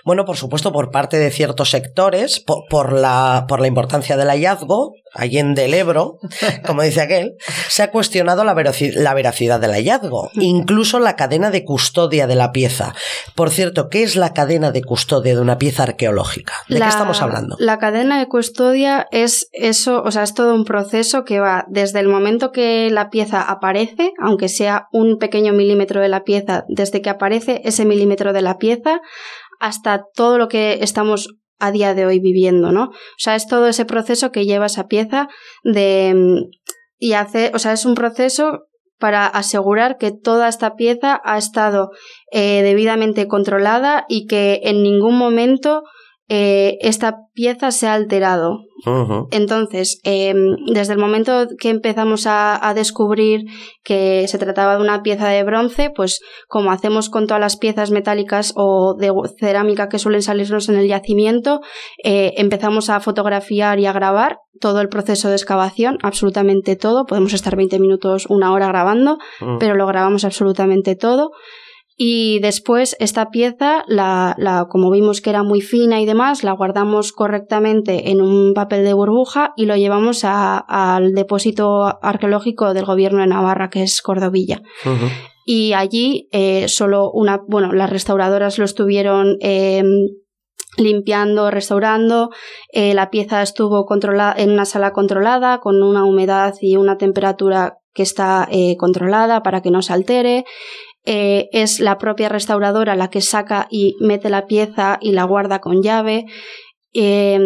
Bueno, por supuesto, por parte de ciertos sectores, po- por, la, por la importancia del hallazgo, allende el Ebro, como dice aquel, se ha cuestionado la veracidad del hallazgo, incluso la cadena de custodia de la pieza. Por cierto, ¿qué es la cadena de custodia de una pieza arqueológica? ¿De La- qué estamos hablando? La cadena de custodia es eso, o sea, es todo un proceso que va desde el momento que la pieza aparece, aunque sea un pequeño milímetro de la pieza, desde que aparece ese milímetro de la pieza, hasta todo lo que estamos a día de hoy viviendo, ¿no? O sea, es todo ese proceso que lleva esa pieza de mm, y hace, o sea, es un proceso para asegurar que toda esta pieza ha estado eh, debidamente controlada y que en ningún momento eh, esta pieza se ha alterado. Entonces, eh, desde el momento que empezamos a, a descubrir que se trataba de una pieza de bronce, pues como hacemos con todas las piezas metálicas o de cerámica que suelen salirnos en el yacimiento, eh, empezamos a fotografiar y a grabar todo el proceso de excavación, absolutamente todo. Podemos estar 20 minutos, una hora grabando, Mm. pero lo grabamos absolutamente todo. Y después esta pieza, la, la, como vimos que era muy fina y demás, la guardamos correctamente en un papel de burbuja y lo llevamos a- al depósito arqueológico del gobierno de Navarra, que es Cordovilla. Y allí eh, solo una, bueno, las restauradoras lo estuvieron eh, limpiando, restaurando. Eh, la pieza estuvo controlada en una sala controlada con una humedad y una temperatura que está eh, controlada para que no se altere. Eh, es la propia restauradora la que saca y mete la pieza y la guarda con llave. Eh,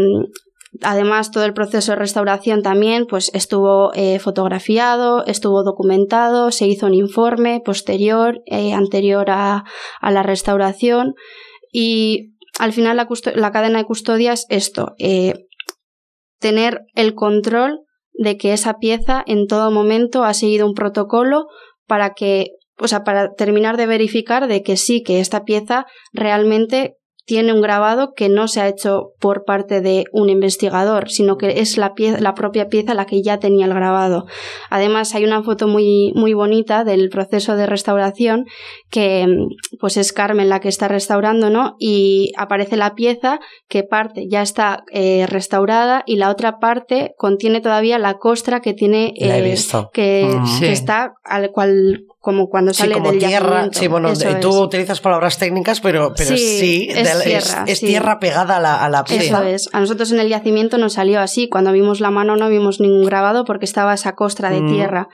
además, todo el proceso de restauración también pues, estuvo eh, fotografiado, estuvo documentado, se hizo un informe posterior, anterior a, la restauración y al final la, la cadena de custodia es esto, tener el control de que esa pieza en todo momento ha seguido un protocolo para que, o sea, para terminar de verificar de que sí, que esta pieza realmente tiene un grabado que no se ha hecho por parte de un investigador, sino que es la, pieza, la propia pieza la que ya tenía el grabado. Además, hay una foto muy, muy bonita del proceso de restauración que pues es Carmen la que está restaurando, ¿no? Y aparece la pieza que parte ya está eh, restaurada y la otra parte contiene todavía la costra que tiene La he eh, visto. que, Mm. Sí. que está al cual como cuando Sí, sale como del tierra. yacimiento. Sí, bueno, Eso de- tú es. utilizas palabras técnicas, pero, pero Sí, sí, es tierra, es sí. tierra pegada a la, a la pieza. Eso es. A nosotros en el yacimiento nos salió así. Cuando vimos la mano no vimos ningún grabado porque estaba esa costra de Mm. tierra.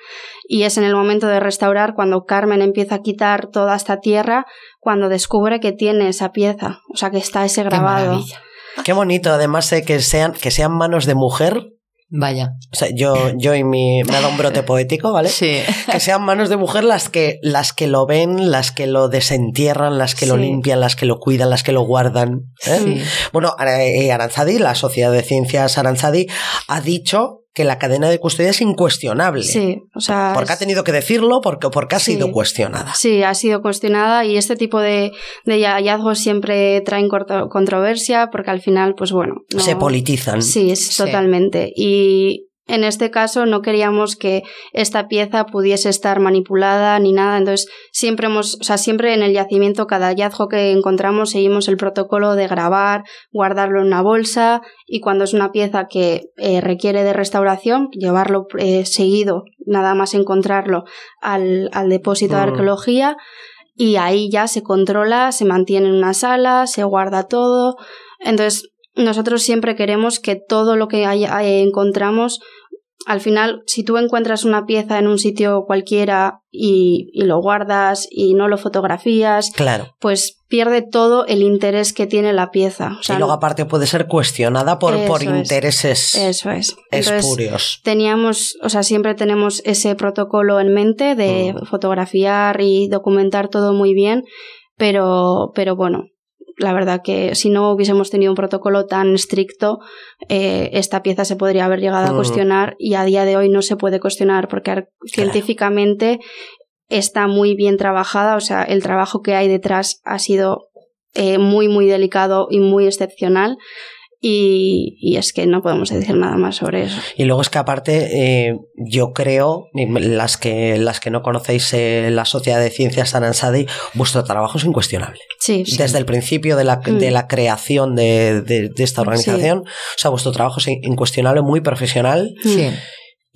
Y es en el momento de restaurar cuando Carmen empieza a quitar toda esta tierra, cuando descubre que tiene esa pieza. O sea, que está ese grabado. Qué bonito, además de que sean, que sean manos de mujer. Vaya. O sea, yo, yo y mi, me ha dado un brote poético, ¿vale? Sí. Que sean manos de mujer las que, las que lo ven, las que lo desentierran, las que lo limpian, las que lo cuidan, las que lo guardan. ¿eh? Sí. Bueno, eh, Aranzadi, la Sociedad de Ciencias Aranzadi, ha dicho que la cadena de custodia es incuestionable. Sí, o sea. Porque ha tenido que decirlo, porque, porque ha Sí. sido cuestionada. Sí, ha sido cuestionada y este tipo de, de hallazgos siempre traen controversia porque al final, pues bueno. no- Se politizan. Sí, es Sí. totalmente. Y en este caso no queríamos que esta pieza pudiese estar manipulada ni nada. Entonces, siempre hemos, o sea, siempre en el yacimiento, cada hallazgo que encontramos, seguimos el protocolo de grabar, guardarlo en una bolsa y cuando es una pieza que eh, requiere de restauración, llevarlo eh, seguido, nada más encontrarlo al, al depósito de Mm. arqueología y ahí ya se controla, se mantiene en una sala, se guarda todo. Entonces, nosotros siempre queremos que todo lo que hay- hay- encontramos, al final, si tú encuentras una pieza en un sitio cualquiera y, y lo guardas y no lo fotografías, Claro. pues pierde todo el interés que tiene la pieza. O sea, y luego aparte puede ser cuestionada por, por es. intereses eso es. Entonces, espurios. teníamos, o sea, siempre tenemos ese protocolo en mente de Mm. fotografiar y documentar todo muy bien, pero, pero bueno, la verdad que si no hubiésemos tenido un protocolo tan estricto, eh, esta pieza se podría haber llegado a Mm. cuestionar y a día de hoy no se puede cuestionar porque científicamente está muy bien trabajada, o sea, el trabajo que hay detrás ha sido eh, muy, muy delicado y muy excepcional. Y, y es que no podemos decir nada más sobre eso. Y luego es que aparte, eh, yo creo, las que, las que no conocéis eh, la Sociedad de Ciencias Aransadi, vuestro trabajo es incuestionable. Sí, sí. Desde el principio de la, Mm. de la creación de, de- de esta organización, o sea, vuestro trabajo es incuestionable, muy profesional Sí.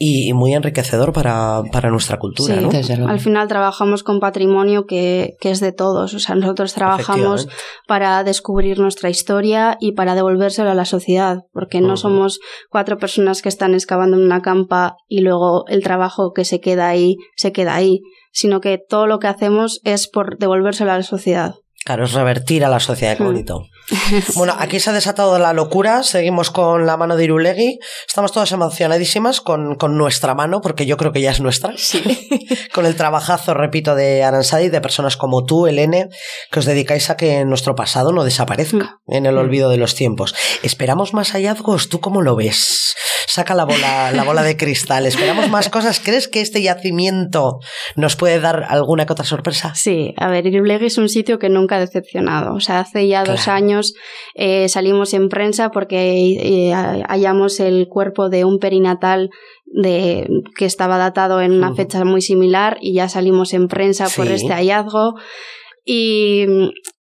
Y, y muy enriquecedor para, para nuestra cultura, Sí, ¿no? Desde luego. Al final trabajamos con patrimonio que, que es de todos. O sea, nosotros trabajamos para descubrir nuestra historia y para devolvérselo a la sociedad, porque no somos cuatro personas que están excavando en una campa y luego el trabajo que se queda ahí se queda ahí, sino que todo lo que hacemos es por devolvérselo a la sociedad. Claro, es revertir a la sociedad, qué Mm. bonito. Bueno, aquí se ha desatado la locura, seguimos con la mano de Irulegui, estamos todas emocionadísimas con, con nuestra mano, porque yo creo que ya es nuestra, Sí. con el trabajazo, repito, de Aransadi, de personas como tú, Elene, que os dedicáis a que nuestro pasado no desaparezca en el olvido de los tiempos. ¿Esperamos más hallazgos? ¿Tú cómo lo ves? Saca la bola, la bola de cristal, ¿esperamos más cosas? ¿Crees que este yacimiento nos puede dar alguna que otra sorpresa? Sí, a ver, Iriulegui es un sitio que nunca ha decepcionado. O sea, hace ya dos años eh, salimos en prensa porque eh, hallamos el cuerpo de un perinatal de, que estaba datado en una fecha muy similar y ya salimos en prensa por este hallazgo. Y,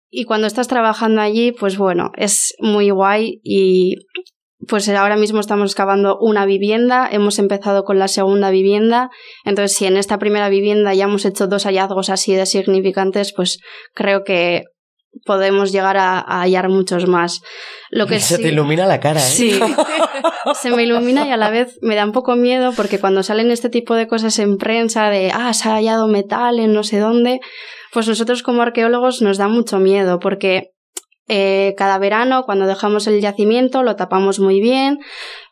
y cuando estás trabajando allí, pues bueno, es muy guay y pues ahora mismo estamos excavando una vivienda, hemos empezado con la segunda vivienda, entonces si en esta primera vivienda ya hemos hecho dos hallazgos así de significantes, pues creo que podemos llegar a, a hallar muchos más. Lo que Se sí- te ilumina la cara, ¿eh? Sí, se me ilumina y a la vez me da un poco miedo porque cuando salen este tipo de cosas en prensa de, ah, se ha hallado metal en no sé dónde, pues nosotros como arqueólogos nos da mucho miedo porque eh, cada verano cuando dejamos el yacimiento lo tapamos muy bien,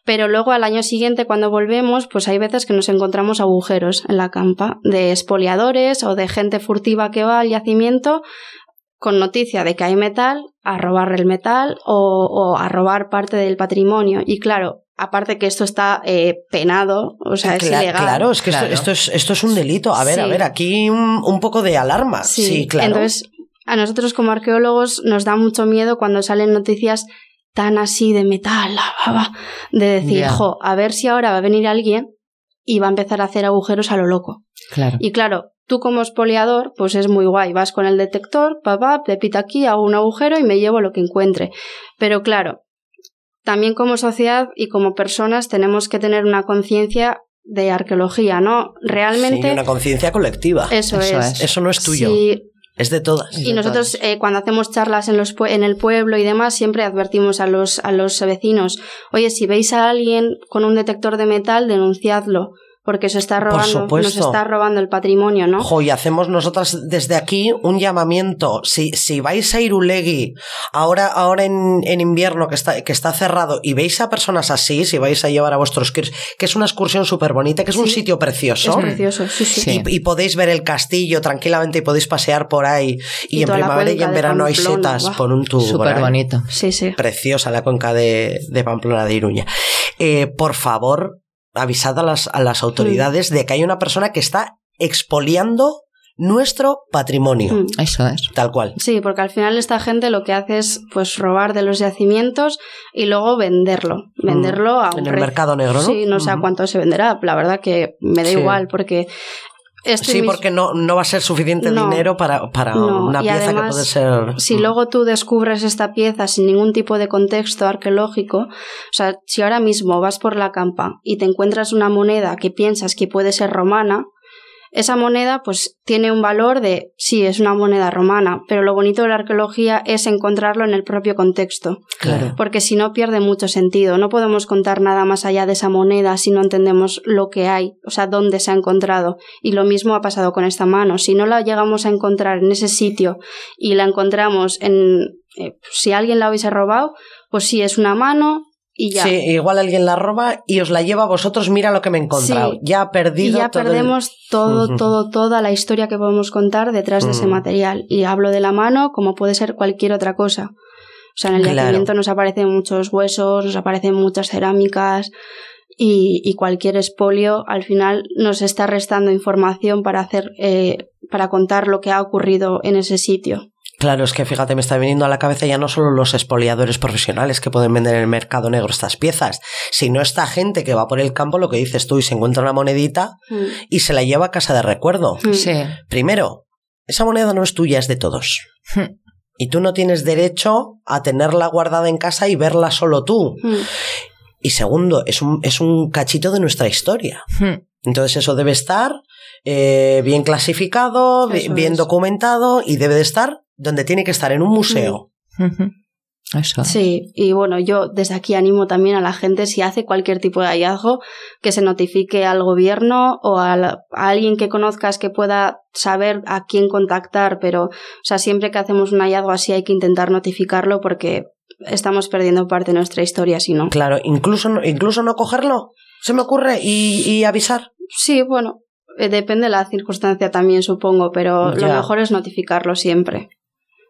pero luego al año siguiente cuando volvemos, pues hay veces que nos encontramos agujeros en la campa de espoliadores o de gente furtiva que va al yacimiento con noticia de que hay metal, a robar el metal o, o a robar parte del patrimonio. Y claro, aparte que esto está eh, penado, o sea, es Cla- ilegal. Claro, es que esto- Claro. Esto, es, esto es un delito. A ver, Sí. a ver, aquí un, un poco de alarma. Sí, claro. Entonces, a nosotros como arqueólogos nos da mucho miedo cuando salen noticias tan así de metal, la baba, de decir, jo, a ver si ahora va a venir alguien y va a empezar a hacer agujeros a lo loco. Claro. Y claro, tú como expoliador, pues es muy guay, vas con el detector, papá, te pita aquí, hago un agujero y me llevo lo que encuentre. Pero claro, también como sociedad y como personas tenemos que tener una conciencia de arqueología, ¿no? Realmente Sí, una conciencia colectiva. eso, Eso es. es. Eso no es tuyo, Si es de todas. Y nosotros eh, cuando hacemos charlas en, los pue- en el pueblo y demás, siempre advertimos a los, a los vecinos, oye, si veis a alguien con un detector de metal, denunciadlo, porque se está Por robando, nos está robando el patrimonio, ¿no? Ojo, y hacemos nosotras desde aquí un llamamiento. Si, si vais a Irulegui, ahora, ahora en, en invierno que está, que está cerrado, y veis a personas así, si vais a llevar a vuestros kids, que es una excursión súper bonita, que es un sitio precioso. Es precioso, sí, sí. Sí. Y, y podéis ver el castillo tranquilamente y podéis pasear por ahí. Y, Y en primavera y en verano hay setas guau. por un tubo. Súper bonito. Sí, sí. Preciosa la cuenca de, de Pamplona de Iruña. Eh, por favor, avisad a las, a las autoridades de que hay una persona que está expoliando nuestro patrimonio. Mm. Eso es. Tal cual. Sí, porque al final esta gente lo que hace es pues robar de los yacimientos y luego venderlo. Venderlo a un Mm. En el mercado negro, ¿no? Sí, no sé a cuánto se venderá. La verdad que me da Sí. igual porque... este Sí, porque no, no va a ser suficiente No. dinero para, para No, una y pieza que puede ser. Si Mm. luego tú descubres esta pieza sin ningún tipo de contexto arqueológico, o sea, si ahora mismo vas por la campa y te encuentras una moneda que piensas que puede ser romana, esa moneda pues tiene un valor de sí, es una moneda romana, pero lo bonito de la arqueología es encontrarlo en el propio contexto, Claro. porque si no pierde mucho sentido. No podemos contar nada más allá de esa moneda si no entendemos lo que hay, o sea, dónde se ha encontrado. Y lo mismo ha pasado con esta mano. Si no la llegamos a encontrar en ese sitio y la encontramos en... eh, si alguien la hubiese robado, pues sí, es una mano y ya. Sí, igual alguien la roba y os la lleva a vosotros, mira lo que me he encontrado. Sí. Ya ha perdido y ya todo el- perdemos todo, Ujú. todo, toda la historia que podemos contar detrás de ese material. Y hablo de la mano como puede ser cualquier otra cosa. O sea, en el Claro. yacimiento nos aparecen muchos huesos, nos aparecen muchas cerámicas y, y cualquier espolio al final nos está restando información para hacer, eh, para contar lo que ha ocurrido en ese sitio. Claro, es que fíjate, me está viniendo a la cabeza ya no solo los expoliadores profesionales que pueden vender en el mercado negro estas piezas, sino esta gente que va por el campo, lo que dices tú, y se encuentra una monedita Mm. y se la lleva a casa de recuerdo. Mm. Sí. Primero, esa moneda no es tuya, es de todos. Hmm. Y tú no tienes derecho a tenerla guardada en casa y verla solo tú. Mm. Y segundo, es un, es un cachito de nuestra historia. Hmm. Entonces eso debe estar eh, bien clasificado, bien documentado y debe de estar donde tiene que estar, en un museo. Eso. Sí, y bueno, yo desde aquí animo también a la gente, si hace cualquier tipo de hallazgo, que se notifique al gobierno o al- a, alguien que conozcas que pueda saber a quién contactar, pero, o sea, siempre que hacemos un hallazgo así hay que intentar notificarlo porque estamos perdiendo parte de nuestra historia, si no. Claro, incluso, no- incluso no cogerlo, se me ocurre, y, y avisar. Sí, bueno, eh, depende de la circunstancia también, supongo, pero Ya. lo mejor es notificarlo siempre.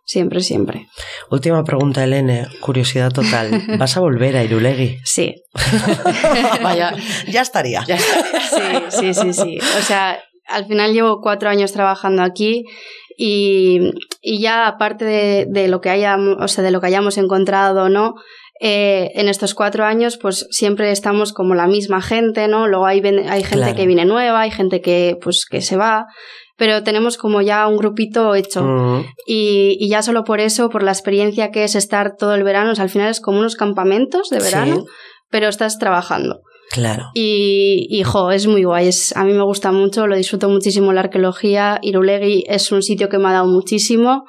Siempre, siempre. Última pregunta, Elene, curiosidad total. ¿Vas a volver a Irulegui? Sí, Vaya. Ya estaría. Ya. Sí, sí, sí, sí. O sea, al final llevo cuatro años trabajando aquí y, y ya aparte de, de lo que hayamos, o sea, de lo que hayamos encontrado, ¿no? Eh, en estos cuatro años, pues siempre estamos como la misma gente, ¿no? Luego hay, hay gente Claro. que viene nueva, hay gente que, pues, que se va, pero tenemos como ya un grupito hecho. Y, y ya solo por eso, por la experiencia que es estar todo el verano, o sea, al final es como unos campamentos de verano, Sí. pero estás trabajando. claro. Y, y jo, es muy guay. Es, a mí me gusta mucho, lo disfruto muchísimo la arqueología. Irulegui es un sitio que me ha dado muchísimo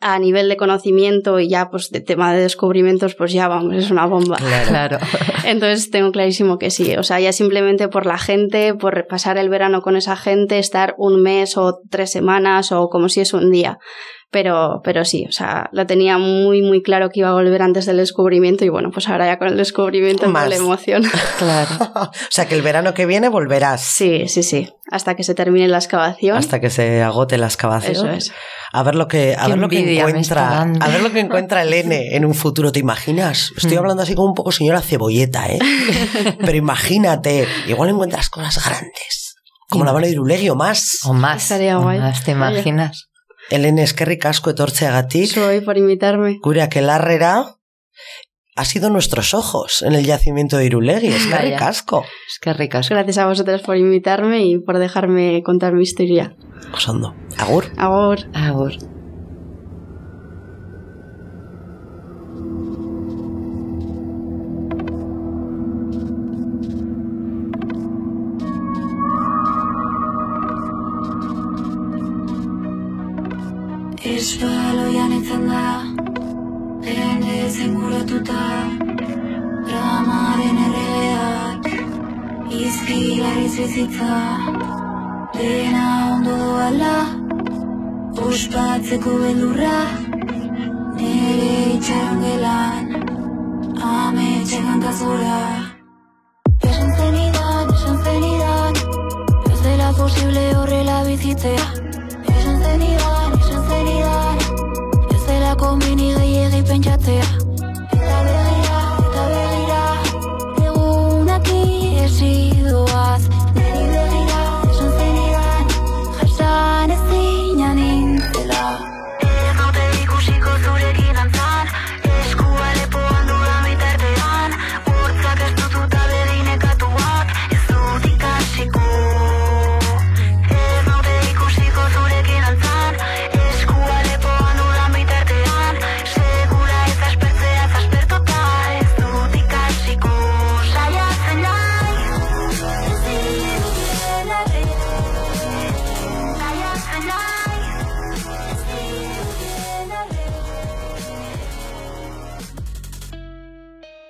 a nivel de conocimiento y ya pues de tema de descubrimientos pues ya vamos, es una bomba. Claro. Entonces tengo clarísimo que sí. O sea, ya simplemente por la gente, por pasar el verano con esa gente, estar un mes o tres semanas o como si es un día. Pero, pero sí, o sea, lo tenía muy, muy claro que iba a volver antes del descubrimiento y bueno, pues ahora ya con el descubrimiento Más. me la emoción. Claro. o sea que el verano que viene volverás. Sí, sí, sí. Hasta que se termine la excavación. Hasta que se agote la excavación. Eso es. A ver lo que, a Qué ver lo que encuentra. A ver lo que encuentra el N en un futuro, ¿te imaginas? Estoy Mm. hablando así como un poco señora cebolleta, ¿eh? Pero imagínate, igual encuentras cosas grandes. Como la mano de Irulegui o más. O más. Estaría guay. más, ¿te imaginas? Elene, eskerrik asko etortzeagatik. Soy por invitarme. Gure aquelarrera ha sido nuestros ojos en el yacimiento de Irulegui. Eskerrik Vaya. asko. Es que ricas. Gracias a vosotros por invitarme y por dejarme contar mi historia. Osondo. Agur. Agur. Agur. Etzen da. Jende zenguratuta Dramaren erregeak Izkilariz bizitza Dena ondo doala. Ospatzeko beldurra Nere itxaron gelan. Ame txekan kazora. Esan zenidan, esan zenidan Ez dela posible horrela bizitzea. Esan zenidan, esan zenidan Acum mâinile ei pengeate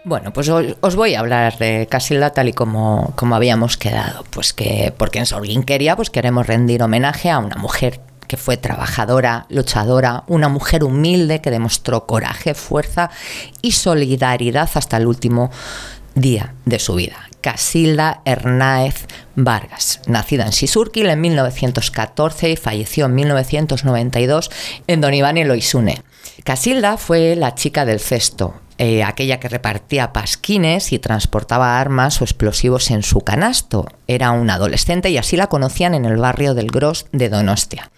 Bueno, pues os, voy a hablar de Casilda tal y como, como habíamos quedado. Pues que, porque en Sorguinqueria pues queremos rendir homenaje a una mujer que fue trabajadora, luchadora, una mujer humilde que demostró coraje, fuerza y solidaridad hasta el último día de su vida. Casilda Hernáez Vargas, nacida en Sisurquil en 1914 y falleció en 1992 en Don Iván y Loisune. Casilda fue la chica del cesto, eh, aquella que repartía pasquines y transportaba armas o explosivos en su canasto. Era una adolescente y así la conocían en el barrio del Gros de Donostia.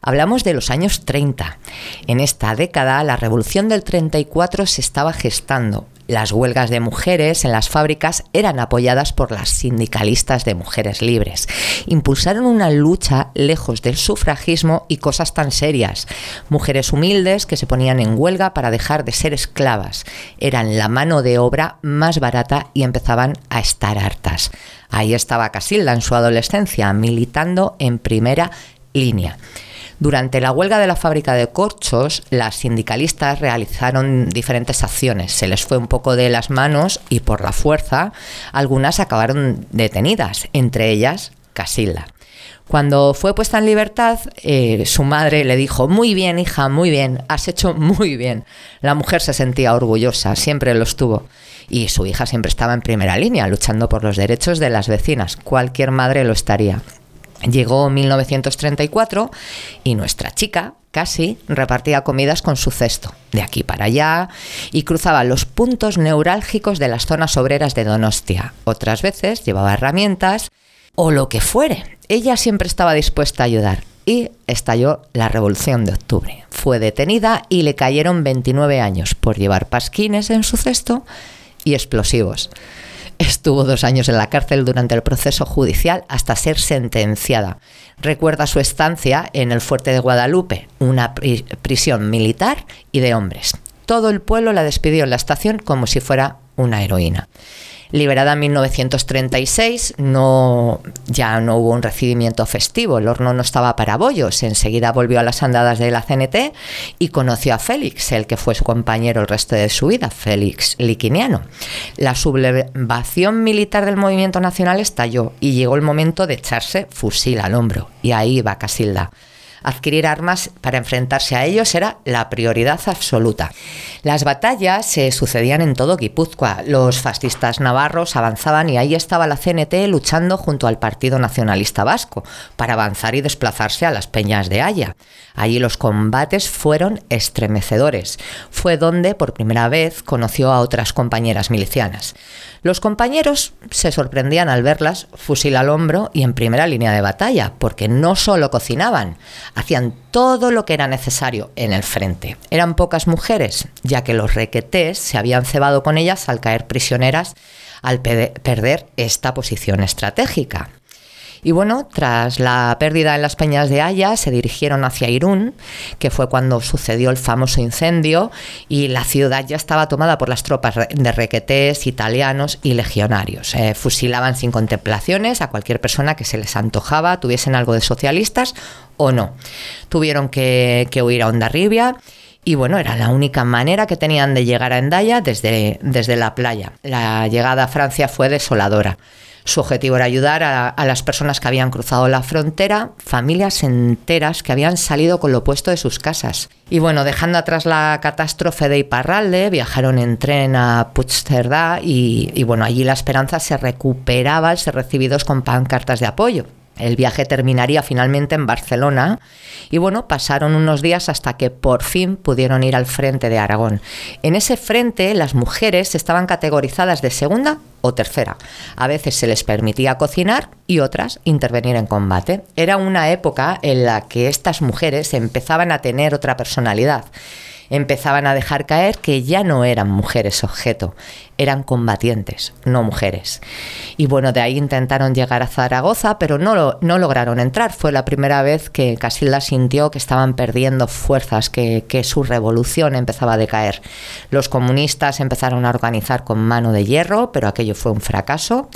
Hablamos de los años 30. En esta década, la revolución del 34 se estaba gestando. Las huelgas de mujeres en las fábricas eran apoyadas por las sindicalistas de mujeres libres. Impulsaron una lucha lejos del sufragismo y cosas tan serias. Mujeres humildes que se ponían en huelga para dejar de ser esclavas. Eran la mano de obra más barata y empezaban a estar hartas. Ahí estaba Casilda en su adolescencia, militando en primera línea. Durante la huelga de la fábrica de corchos, las sindicalistas realizaron diferentes acciones. Se les fue un poco de las manos y por la fuerza algunas acabaron detenidas, entre ellas Casilda. Cuando fue puesta en libertad, eh, su madre le dijo, muy bien, hija, muy bien, has hecho muy bien. La mujer se sentía orgullosa, siempre lo estuvo. Y su hija siempre estaba en primera línea, luchando por los derechos de las vecinas. Cualquier madre lo estaría. Llegó 1934 y nuestra chica, casi, repartía comidas con su cesto, de aquí para allá, y cruzaba los puntos neurálgicos de las zonas obreras de Donostia. Otras veces llevaba herramientas o lo que fuere. Ella siempre estaba dispuesta a ayudar. Y estalló la Revolución de Octubre. Fue detenida y le cayeron 29 años por llevar pasquines en su cesto y explosivos. Estuvo dos años en la cárcel durante el proceso judicial hasta ser sentenciada. Recuerda su estancia en el fuerte de Guadalupe, una pri- prisión militar y de hombres. Todo el pueblo la despidió en la estación como si fuera una heroína. Liberada en 1936, no, ya no hubo un recibimiento festivo, el horno no estaba para bollos. Enseguida volvió a las andadas de la CNT y conoció a Félix, el que fue su compañero el resto de su vida, Félix Liquiniano. La sublevación militar del movimiento nacional estalló y llegó el momento de echarse fusil al hombro. Y ahí va Casilda. Adquirir armas para enfrentarse a ellos era la prioridad absoluta. Las batallas se sucedían en todo Guipúzcoa. Los fascistas navarros avanzaban y ahí estaba la CNT luchando junto al Partido Nacionalista Vasco para avanzar y desplazarse a las peñas de Haya. Allí los combates fueron estremecedores. Fue donde por primera vez conoció a otras compañeras milicianas. Los compañeros se sorprendían al verlas fusil al hombro y en primera línea de batalla, porque no solo cocinaban, hacían todo lo que era necesario en el frente. Eran pocas mujeres, ya que los requetés se habían cebado con ellas al caer prisioneras al pe- perder esta posición estratégica. Y bueno, tras la pérdida en las peñas de Haya, se dirigieron hacia Irún, que fue cuando sucedió el famoso incendio, y la ciudad ya estaba tomada por las tropas de requetés, italianos y legionarios. Eh, fusilaban sin contemplaciones a cualquier persona que se les antojaba, tuviesen algo de socialistas o no. Tuvieron que, que huir a Ondarribia. Y bueno, era la única manera que tenían de llegar a Endaya desde, desde la playa. La llegada a Francia fue desoladora. Su objetivo era ayudar a, las personas que habían cruzado la frontera, familias enteras que habían salido con lo opuesto de sus casas. Y bueno, dejando atrás la catástrofe de Iparralde, viajaron en tren a Puigcerdá y, y bueno, allí la esperanza se recuperaba al ser recibidos con pancartas de apoyo. El viaje terminaría finalmente en Barcelona y bueno, pasaron unos días hasta que por fin pudieron ir al frente de Aragón. En ese frente las mujeres estaban categorizadas de segunda o tercera. A veces se les permitía cocinar y otras intervenir en combate. Era una época en la que estas mujeres empezaban a tener otra personalidad empezaban a dejar caer que ya no eran mujeres objeto, eran combatientes, no mujeres. Y bueno, de ahí intentaron llegar a Zaragoza, pero no, lo- no lograron entrar. Fue la primera vez que Casilda sintió que estaban perdiendo fuerzas, que, que su revolución empezaba a decaer. Los comunistas empezaron a organizar con mano de hierro, pero aquello fue un fracaso,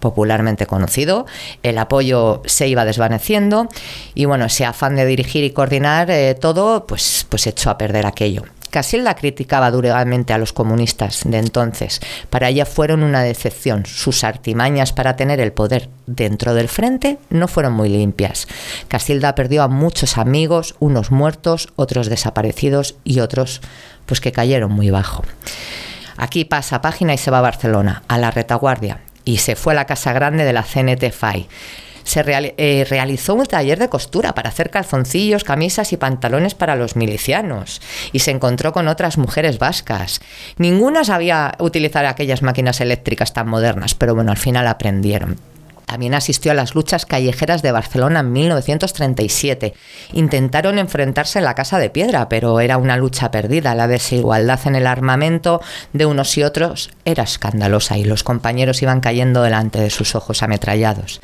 popularmente conocido. El apoyo se iba desvaneciendo y bueno, ese afán de dirigir y coordinar eh, todo, pues, pues echó a perder aquello. Casilda criticaba duramente a los comunistas de entonces. Para ella fueron una decepción. Sus artimañas para tener el poder dentro del frente no fueron muy limpias. Casilda perdió a muchos amigos, unos muertos, otros desaparecidos y otros pues que cayeron muy bajo. Aquí pasa página y se va a Barcelona, a la retaguardia, y se fue a la Casa Grande de la CNT FAI. Se eh, realizó un taller de costura para hacer calzoncillos, camisas y pantalones para los milicianos y se encontró con otras mujeres vascas. Ninguna sabía utilizar aquellas máquinas eléctricas tan modernas, pero bueno, al final aprendieron. También asistió a las luchas callejeras de Barcelona en 1937. Intentaron enfrentarse en la Casa de Piedra, pero era una lucha perdida. La desigualdad en el armamento de unos y otros era escandalosa y los compañeros iban cayendo delante de sus ojos ametrallados.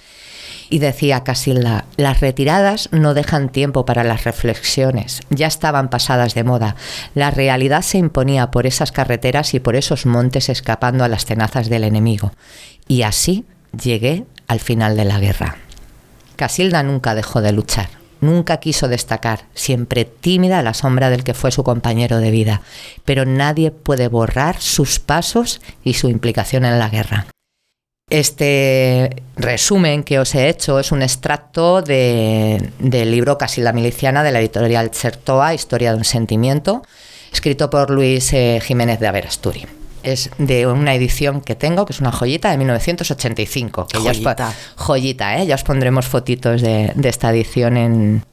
Y decía Casilda, las retiradas no dejan tiempo para las reflexiones, ya estaban pasadas de moda. La realidad se imponía por esas carreteras y por esos montes escapando a las tenazas del enemigo. Y así llegué al final de la guerra. Casilda nunca dejó de luchar, nunca quiso destacar, siempre tímida a la sombra del que fue su compañero de vida, pero nadie puede borrar sus pasos y su implicación en la guerra. Este resumen que os he hecho es un extracto de- del libro Casi la miliciana de la editorial Chertoa, Historia de un sentimiento, escrito por Luis eh, Jiménez de Averasturi. Es de una edición que tengo, que es una joyita de 1985. Que ya os Joyita. joyita, ¿eh? Ya os pondremos fotitos de, de esta edición en,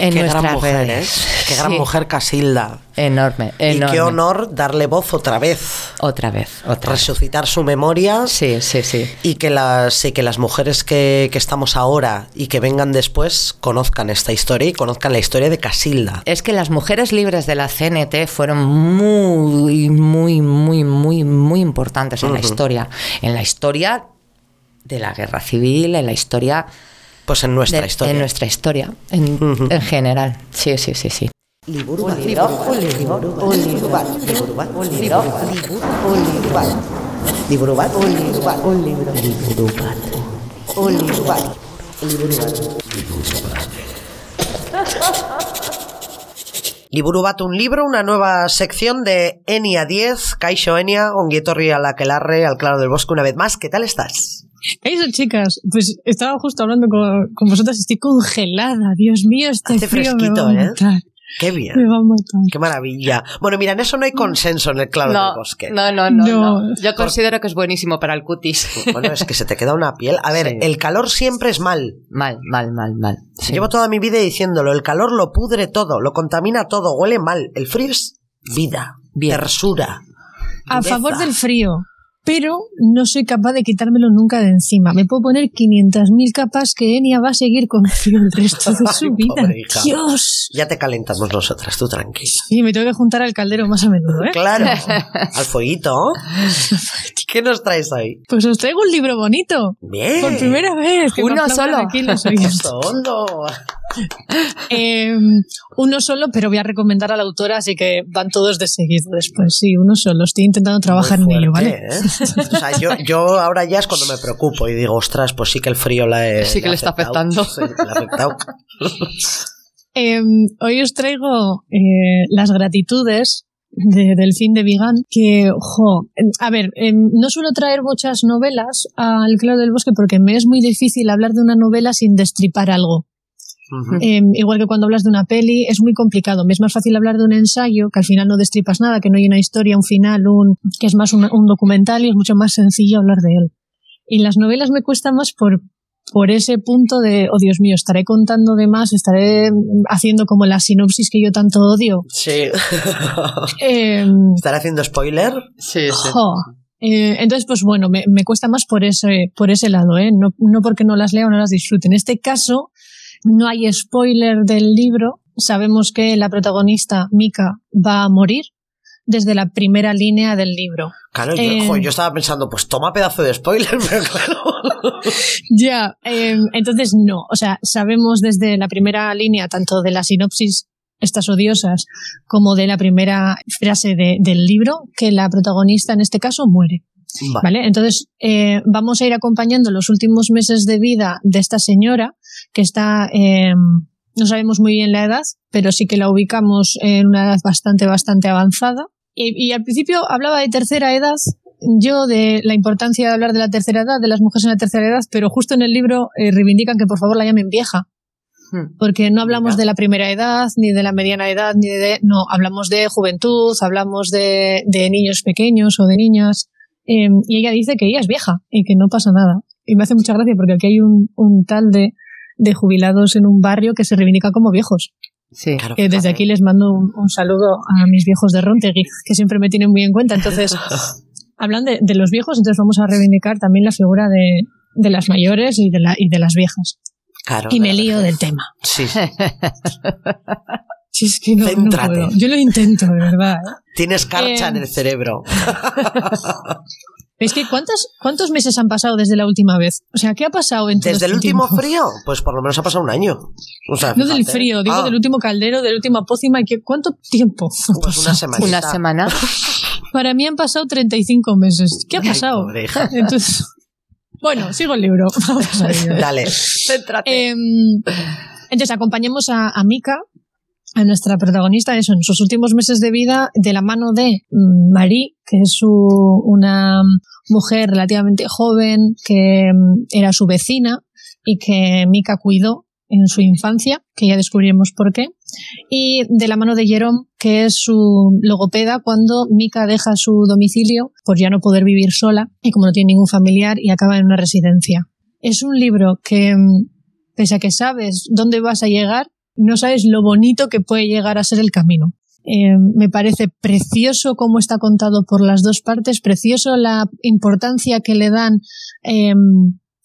en Qué nuestras gran mujer, redes. ¿eh? Qué gran Sí, mujer Casilda. Enorme, enorme. Y qué honor darle voz otra vez. Otra vez, otra vez. Resucitar su memoria. Sí, sí, sí. Y que las, y que las mujeres que, que estamos ahora y que vengan después conozcan esta historia y conozcan la historia de Casilda. Es que las mujeres libres de la CNT fueron muy, muy, muy, muy, muy importantes en la historia. En la historia de la guerra civil, en la historia. Pues en nuestra de- historia. En nuestra historia, en, general. Sí, sí, sí, sí. Liburu bat un libro, una nueva sección de Enia 10, Kaixo Enia, Onguietorri a la Quelarre, al Claro del Bosque una vez más. ¿Qué tal estás? Eso, chicas, pues estaba justo hablando con, con vosotras, estoy congelada, Dios mío, este Hace frío me fresquito, va a ¿eh? Qué bien. me va a matar. Qué maravilla. Bueno, mira, en eso no hay consenso en el Claro del Bosque. no, no, no, No. no. Yo considero que es buenísimo para el cutis. Bueno, es que se te queda una piel. A ver, Sí. el calor siempre es mal. Mal, mal, mal, mal. Sí. Llevo toda mi vida diciéndolo. El calor lo pudre todo, lo contamina todo, huele mal. El frío es vida, Bien. tersura. A dureza. favor del frío, pero no soy capaz de quitármelo nunca de encima. Me puedo poner 500.000 capas que Enya va a seguir con el resto de su vida. Dios. Ya te calentamos nosotras, tú tranquila. Y me tengo que juntar al caldero más a menudo, ¿eh? Claro, al fueguito. ¿Qué nos traes hoy? Pues os traigo un libro bonito. Bien. Por primera vez. que Uno solo. aquí los. Eh, uno solo, pero voy a recomendar a la autora, así que van todos de seguido después. Sí, uno solo. Estoy intentando trabajar en ello, ¿vale? ¿eh? O sea, yo, yo ahora ya es cuando me preocupo y digo, ostras, pues sí que el frío la he, Sí que le está afectando. Sí, le ha afectado. Eh, hoy os traigo eh, las gratitudes de- del fin de Vigan, que, ojo, a ver, eh, no suelo traer muchas novelas al Claro del Bosque porque me es muy difícil hablar de una novela sin destripar algo. Ujú. Eh, igual que cuando hablas de una peli, es muy complicado. Me es más fácil hablar de un ensayo, que al final no destripas nada, que no hay una historia, un final, un, que es más un, un documental y es mucho más sencillo hablar de él. Y las novelas me cuesta más por, por ese punto de, oh Dios mío, estaré contando de más, estaré haciendo como la sinopsis que yo tanto odio. Sí. Eh, ¿Estaré haciendo spoiler? Sí, sí. jo. Eh, entonces, pues bueno, me, me cuesta más por ese, por ese lado, ¿eh? no, no porque no las lea o no las disfrute. En este caso, no hay spoiler del libro. Sabemos que la protagonista, Mika, va a morir desde la primera línea del libro. Claro, yo, jo, yo estaba pensando, pues toma pedazo de spoiler, pero claro. Ya, eh, entonces no. O sea, sabemos desde la primera línea, tanto de la sinopsis, estas odiosas, como de la primera frase de- del libro, que la protagonista en este caso muere. Vale. ¿Vale? Entonces, eh, vamos a ir acompañando los últimos meses de vida de esta señora, que está, eh, no sabemos muy bien la edad, pero sí que la ubicamos en una edad bastante, bastante avanzada. Y, y al principio hablaba de tercera edad, yo de la importancia de hablar de la tercera edad, de las mujeres en la tercera edad, pero justo en el libro eh, reivindican que por favor la llamen vieja. Hmm. Porque no hablamos de la primera edad, ni de la mediana edad, ni de... No, hablamos de juventud, hablamos de, de niños pequeños o de niñas. Eh, y ella dice que ella es vieja y que no pasa nada. Y me hace mucha gracia porque aquí hay un, un tal de, de jubilados en un barrio que se reivindican como viejos. Sí. Claro, Que desde fíjate. aquí les mando un, un saludo a mis viejos de Rontegui, que siempre me tienen muy en cuenta. Entonces, hablan de, de los viejos, entonces vamos a reivindicar también la figura de, de las mayores y de, la, y de las viejas. Claro, Y me claro. lío del tema. Sí, sí. Si es que no, no puedo. Yo lo intento, de verdad. ¿eh? Tienes carcha Eh, en el cerebro. Es que ¿cuántos, ¿cuántos meses han pasado desde la última vez? O sea, ¿qué ha pasado en todo Desde el último tiempo? frío, pues por lo menos ha pasado un año. O sea, No del frío, digo Ah, del último caldero, de la última pócima. ¿qué- ¿Cuánto tiempo? Pues una semana. Una semana. Para mí han pasado 35 meses. ¿Qué ha Ay, pasado? hija. Entonces, bueno, sigo el libro. Vamos a ello. Dale. Céntrate. Em, entonces, acompañamos a, a Mika, a nuestra protagonista, eso, en sus últimos meses de vida, de la mano de mm, Marie, que es su, una mujer relativamente joven, que mm, era su vecina y que Mika cuidó en su infancia, que ya descubriremos por qué. Y de la mano de Jerome, que es su logopeda cuando Mika deja su domicilio por ya no poder vivir sola y como no tiene ningún familiar y acaba en una residencia. Es un libro que, mm, pese a que sabes dónde vas a llegar, no sabes lo bonito que puede llegar a ser el camino. Eh, me parece precioso cómo está contado por las dos partes, precioso la importancia que le dan eh,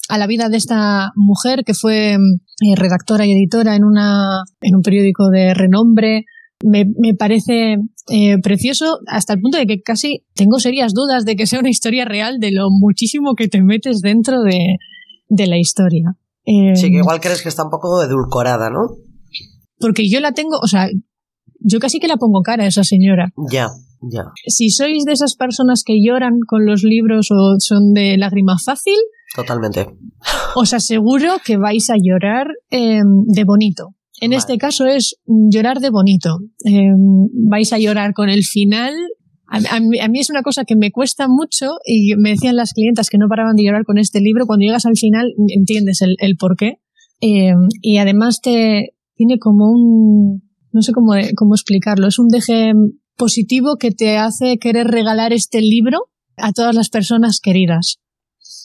a la vida de esta mujer que fue eh, redactora y editora en, una, en un periódico de renombre. Me, me parece eh, precioso hasta el punto de que casi tengo serias dudas de que sea una historia real de lo muchísimo que te metes dentro de, de la historia. Sí, que igual crees que está un poco edulcorada, ¿no? Porque yo la tengo, o sea, yo casi que la pongo cara a esa señora. Ya, ya. Si sois de esas personas que lloran con los libros o son de lágrima fácil, Totalmente. os aseguro que vais a llorar eh, de bonito. En Vale. este caso es llorar de bonito. Eh, vais a llorar con el final. A, a mí, a mí es una cosa que me cuesta mucho y me decían las clientas que no paraban de llorar con este libro. Cuando llegas al final entiendes el, el por qué. Eh, y además te tiene como un... No sé cómo, cómo explicarlo. Es un deje positivo que te hace querer regalar este libro a todas las personas queridas.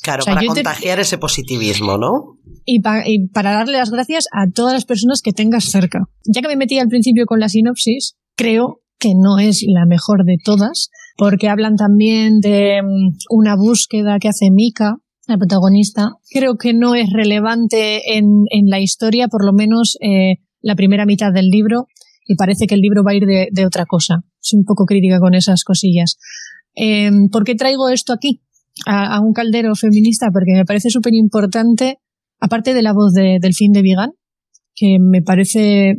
Claro, O sea, para te- contagiar ese positivismo, ¿no? y, pa- y para darle las gracias a todas las personas que tengas cerca. Ya que me metí al principio con la sinopsis, creo que no es la mejor de todas, porque hablan también de mm, una búsqueda que hace Mika, la protagonista. Creo que no es relevante en, en la historia, por lo menos eh, la primera mitad del libro, y parece que el libro va a ir de, de otra cosa. Soy un poco crítica con esas cosillas. Eh, ¿Por qué traigo esto aquí? A, a un caldero feminista, porque me parece súper importante, aparte de la voz de, del fin de Vigan, que me parece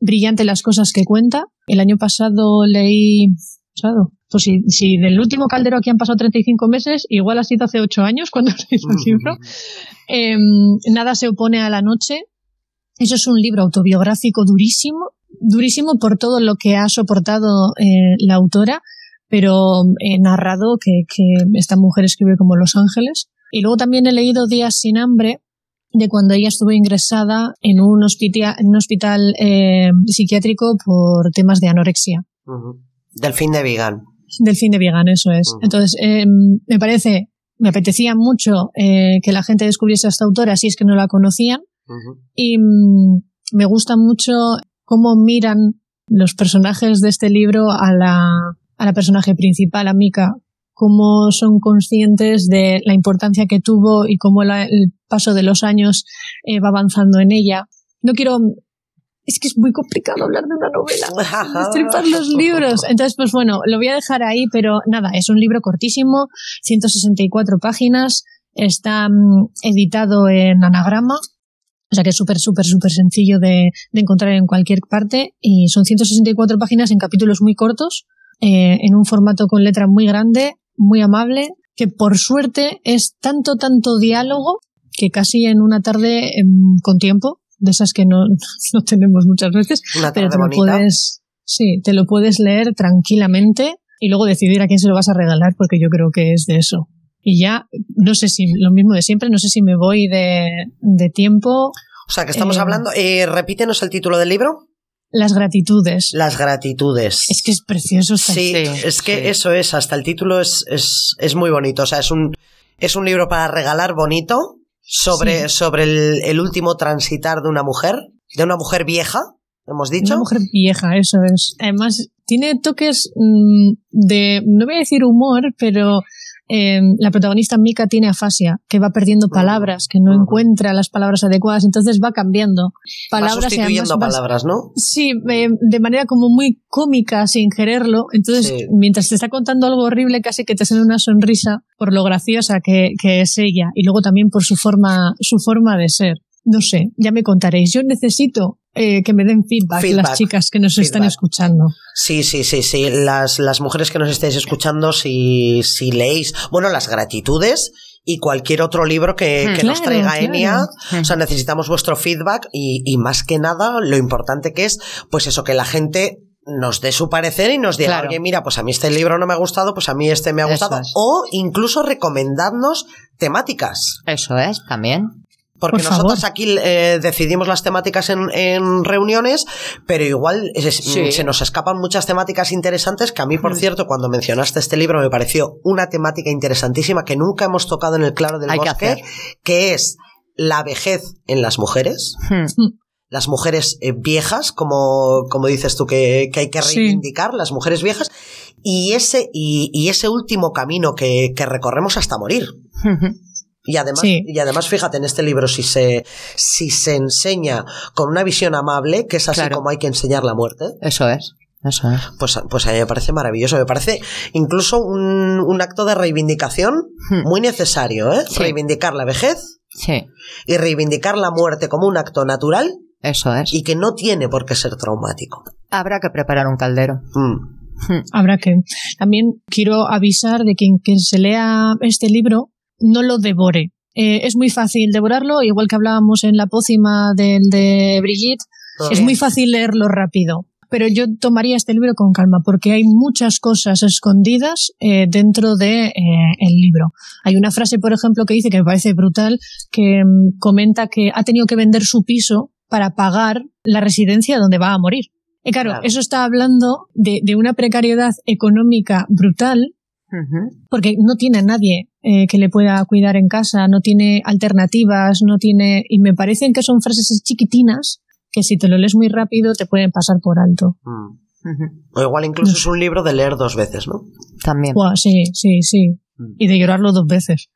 brillante las cosas que cuenta. El año pasado leí, pasado, pues si, si del último caldero aquí han pasado 35 meses, igual ha sido hace 8 años cuando leí el libro. Eh, Nada se opone a la noche. Eso es un libro autobiográfico durísimo, durísimo por todo lo que ha soportado eh, la autora, pero eh, narrado que, que esta mujer escribe como Los Ángeles. Y luego también he leído Días sin hambre, de cuando ella estuvo ingresada en un hospital, en un hospital eh, psiquiátrico por temas de anorexia. Del fin de Vigan. Del fin de vegan, eso es. Entonces, eh, me parece, me apetecía mucho eh, que la gente descubriese a esta autora si es que no la conocían. Y mm, me gusta mucho cómo miran los personajes de este libro a la, a la personaje principal, a Mika, cómo son conscientes de la importancia que tuvo y cómo la- el paso de los años eh, va avanzando en ella. No quiero... Es que es muy complicado hablar de una novela. Destripar los libros. Entonces, pues bueno, lo voy a dejar ahí, pero nada, es un libro cortísimo, 164 páginas, está mm, editado en anagrama, o sea que es súper, súper, súper sencillo de, de encontrar en cualquier parte y son 164 páginas en capítulos muy cortos, eh, en un formato con letra muy grande, muy amable, que por suerte es tanto, tanto diálogo que casi en una tarde em, con tiempo, de esas que no, no tenemos muchas veces, Una pero te lo bonita. puedes, sí, te lo puedes leer tranquilamente y luego decidir a quién se lo vas a regalar porque yo creo que es de eso. Y ya, no sé si, lo mismo de siempre, no sé si me voy de, de tiempo. O sea, que estamos Eh, hablando. Eh, repítenos el título del libro. Las gratitudes. Las gratitudes. Es que es precioso. esta- Sí, Sí, es que sí. eso es, hasta el título es, es, es muy bonito. O sea, es un, es un libro para regalar bonito sobre, Sí. sobre el, el último transitar de una mujer, de una mujer vieja, hemos dicho. Una mujer vieja, eso es. Además, tiene toques mm, de, no voy a decir humor, pero eh, la protagonista Mika tiene afasia, que va perdiendo palabras, que no encuentra las palabras adecuadas, entonces va cambiando Va palabras y sustituyendo además va- palabras, ¿no? Sí, eh, de manera como muy cómica sin quererlo. Entonces, Sí. mientras te está contando algo horrible, casi que te sale una sonrisa por lo graciosa que, que es ella y luego también por su forma, su forma de ser. No sé, ya me contaréis. Yo necesito eh, que me den feedback, Feedback. las chicas que nos están Feedback. escuchando. Sí, sí, sí, sí. Las, las mujeres que nos estéis escuchando, si, si leéis, bueno, las gratitudes y cualquier otro libro que, Hmm. que nos traiga claro. Enia. Hmm. O sea, necesitamos vuestro feedback y, y más que nada, lo importante que es, pues eso, que la gente nos dé su parecer y nos diga, Claro. oye, mira, pues a mí este libro no me ha gustado, pues a mí este me ha gustado. es. O incluso recomendadnos temáticas. Eso es, también. Porque Por nosotros aquí eh, decidimos las temáticas en, en reuniones, pero igual es- Sí. se nos escapan muchas temáticas interesantes que a mí, por Mm. cierto, cuando mencionaste este libro me pareció una temática interesantísima que nunca hemos tocado en el claro del Hay que bosque, que es la vejez en las mujeres. Hmm. Las mujeres eh, viejas, como, como dices tú, que, que hay que Sí. reivindicar, las mujeres viejas, y ese, y, y ese último camino que, que recorremos hasta morir. Y además, Sí. y además, fíjate, en este libro, si se, si se enseña con una visión amable, que es así Claro. como hay que enseñar la muerte, Eso es, eso es. pues, pues a mí me parece maravilloso. Me parece incluso un, un acto de reivindicación Hmm. muy necesario, ¿eh? Sí. Reivindicar la vejez Sí, y reivindicar la muerte como un acto natural eso es. y que no tiene por qué ser traumático. Habrá que preparar un caldero. Mm. Hmm. Habrá que. También quiero avisar de que quien se lea este libro no lo devore. Eh, es muy fácil devorarlo, igual que hablábamos en la pócima del de Brigitte, es muy fácil leerlo rápido. Pero yo tomaría este libro con calma porque hay muchas cosas escondidas eh, dentro de eh, el libro. Hay una frase, por ejemplo, que dice que me parece brutal, que mm, comenta que ha tenido que vender su piso para pagar la residencia donde va a morir. Y claro, Claro. eso está hablando de, de una precariedad económica brutal Porque no tiene a nadie eh, que le pueda cuidar en casa, no tiene alternativas, no tiene... Y me parecen que son frases chiquitinas que si te lo lees muy rápido te pueden pasar por alto. Mm. O igual incluso es un libro de leer dos veces, ¿no? También. Buah, sí, sí, sí. Y de llorarlo dos veces.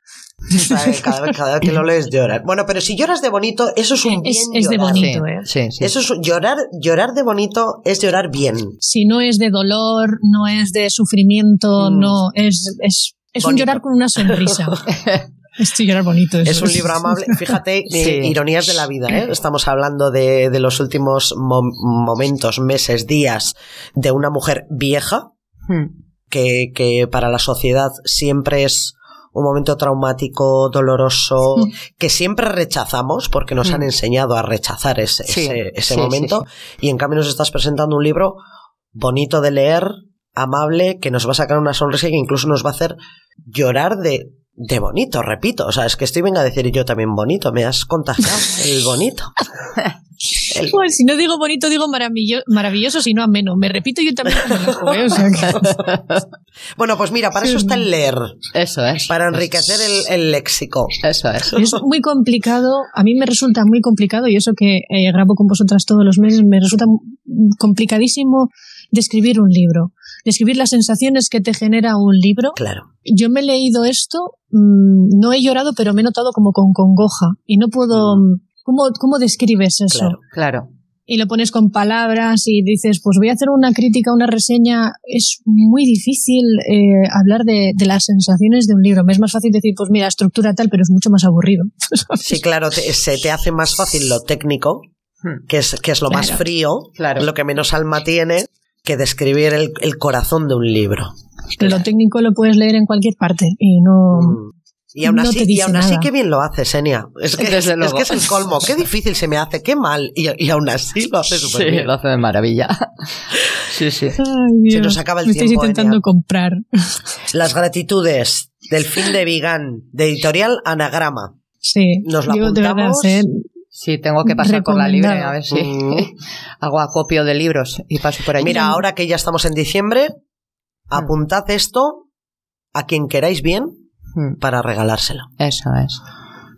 Cada, vez, cada vez que lo lees lloras. Bueno, pero si lloras de bonito, eso es un bien Es, es de bonito, ¿eh? sí, sí. Eso es llorar, llorar de bonito es llorar bien. Si no es de dolor, no es de sufrimiento, Mm. no, es, es, es un llorar con una sonrisa. Estoy llorar bonito. eso Es un libro amable. Fíjate, eh, Sí. ironías de la vida, ¿eh? Estamos hablando de, de los últimos mom- momentos, meses, días de una mujer vieja Hmm. que, que para la sociedad siempre es un momento traumático, doloroso, Mm. que siempre rechazamos porque nos Mm. han enseñado a rechazar ese, Sí, ese, ese sí, momento. Y en cambio nos estás presentando un libro bonito de leer, amable, que nos va a sacar una sonrisa y que incluso nos va a hacer llorar de, de bonito, repito. O sea, es que estoy venga a decir yo también bonito, me has contagiado el bonito. El- Pues, si no digo bonito, digo maravillo- maravilloso, si no ameno. Me repito yo también como loco, ¿eh? O sea que- Bueno, pues mira, para eso está el leer, Eso es. para enriquecer el, el léxico. Eso es. Es muy complicado, a mí me resulta muy complicado, y eso que eh, grabo con vosotras todos los meses, me resulta complicadísimo describir un libro, describir las sensaciones que te genera un libro. Claro. Yo me he leído esto, mm, no he llorado, pero me he notado como con congoja, y no puedo... mm, ¿Cómo, cómo describes eso? Claro. Claro. y lo pones con palabras y dices, pues voy a hacer una crítica, una reseña, es muy difícil eh, hablar de, de las sensaciones de un libro. Me es más fácil decir, pues mira, estructura tal, pero es mucho más aburrido. Sí, claro, te- se te hace más fácil lo técnico, Hmm. que es, que es lo más frío, Claro. lo que menos alma tiene, que describir el, el corazón de un libro. Lo técnico lo puedes leer en cualquier parte y no... Mm. Y aún así, y aún así qué bien lo hace, Senia. Es que, Desde es, luego. que es el colmo. Qué difícil se me hace, qué mal. Y, y aún así lo hace súper Sí, bien. lo hace de maravilla. Sí, sí. Ay, Dios, nos acaba el me tiempo, intentando Enya. comprar. Las gratitudes del fin de Vigan, de editorial Anagrama. Sí, Nos la apuntamos. Sí, tengo que pasar por la libre a ver si Mm. hago acopio de libros y paso por allí. Mira, ahora que ya estamos en diciembre, Hmm. apuntad esto a quien queráis bien Mm, para regalárselo. Eso es.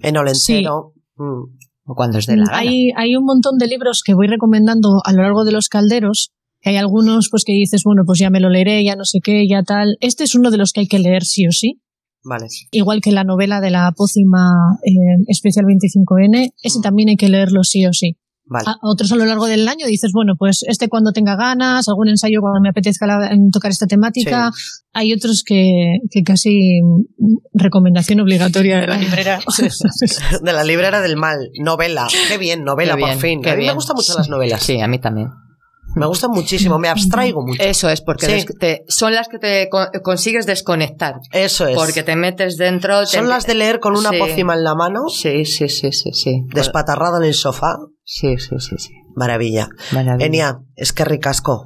En Olentero. mm, O cuando es de la gana. Hay, hay un montón de libros que voy recomendando a lo largo de los calderos. que Hay algunos pues que dices, bueno, pues ya me lo leeré, ya no sé qué, ya tal. Este es uno de los que hay que leer sí o sí. Vale. Igual que la novela de la pócima eh, especial 25N, ese también hay que leerlo sí o sí. Vale. A- otros a lo largo del año dices, bueno, pues este cuando tenga ganas, algún ensayo cuando me apetezca la- en tocar esta temática. Hay otros que, que casi mm, recomendación obligatoria de la librera. De la librera del mal. Novela. Qué bien, novela, Qué por bien, fin. qué A mí me bien. gustan mucho las novelas. Sí, a mí también. Me gustan muchísimo. Me abstraigo mucho. Eso es, porque Sí. te- son las que te co- consigues desconectar. Eso es. Porque te metes dentro. te- Son las de leer con una Sí. pócima en la mano, Sí, sí, sí, sí, sí. despatarrada en el sofá. Sí, sí, sí, sí. Maravilla. Maravilla. Enia, es que ricasco.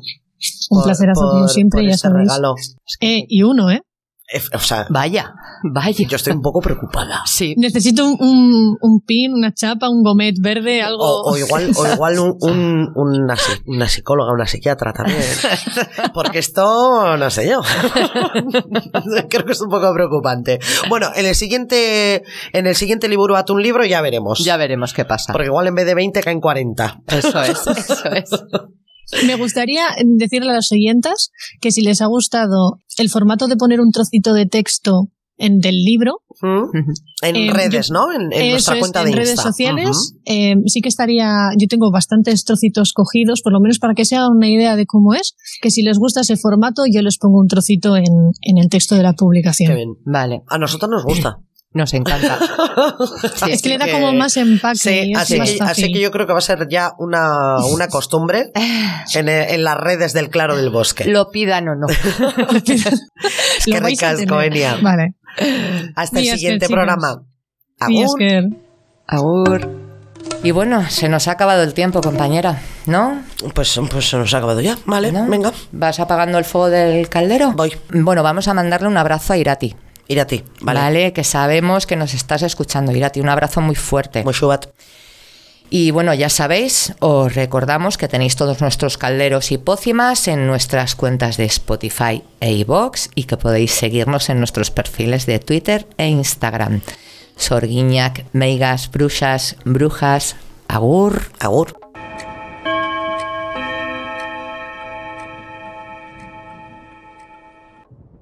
Un por- como por- siempre, por ya este sabéis. regalo. Eh, y uno, ¿eh? Eh, O sea, Vaya, vaya. yo estoy un poco preocupada. Sí. Necesito un, un, un pin, una chapa, un gomet verde, algo. O, o igual, o igual un- un- una, una psicóloga, una psiquiatra también. Porque esto, no sé yo. Creo que es un poco preocupante. Bueno, en el siguiente, en el siguiente libro un libro ya veremos. Ya veremos qué pasa. Porque igual en vez de 20 caen 40. Eso es, eso es. Me gustaría decirle a los oyentes que si les ha gustado el formato de poner un trocito de texto en, del libro. En Eh, redes, yo- ¿no? En, en nuestra es, cuenta en de Insta. redes sociales, eh, sí que estaría. Yo tengo bastantes trocitos cogidos, por lo menos para que se hagan una idea de cómo es. Que si les gusta ese formato, yo les pongo un trocito en, en el texto de la Qué publicación. bien. Vale, A nosotros nos gusta. Nos encanta. Sí, Es que le da como más empaque. Sí, así más que, fácil. así que yo creo que va a ser ya una, una costumbre en, en las redes del Claro del Bosque. Lo pidan o no. es que Lo vais a ricasco, tener. Enia. Vale. Hasta el siguiente programa. Agur. Agur. Y bueno, se nos ha acabado el tiempo, compañera, ¿no? Pues, pues se nos ha acabado ya. Vale, ¿No? venga. ¿Vas apagando el fuego del caldero? Voy. Bueno, vamos a mandarle un abrazo a Irati. Ir a ti. Vale. Vale. que sabemos que nos estás escuchando, Irati. Un abrazo muy fuerte. Muy chubat. Y bueno, ya sabéis, os recordamos que tenéis todos nuestros calderos y pócimas en nuestras cuentas de Spotify e iVoox y que podéis seguirnos en nuestros perfiles de Twitter e Instagram. Sorguiñac, Meigas, Bruxas, Brujas, Agur. Agur.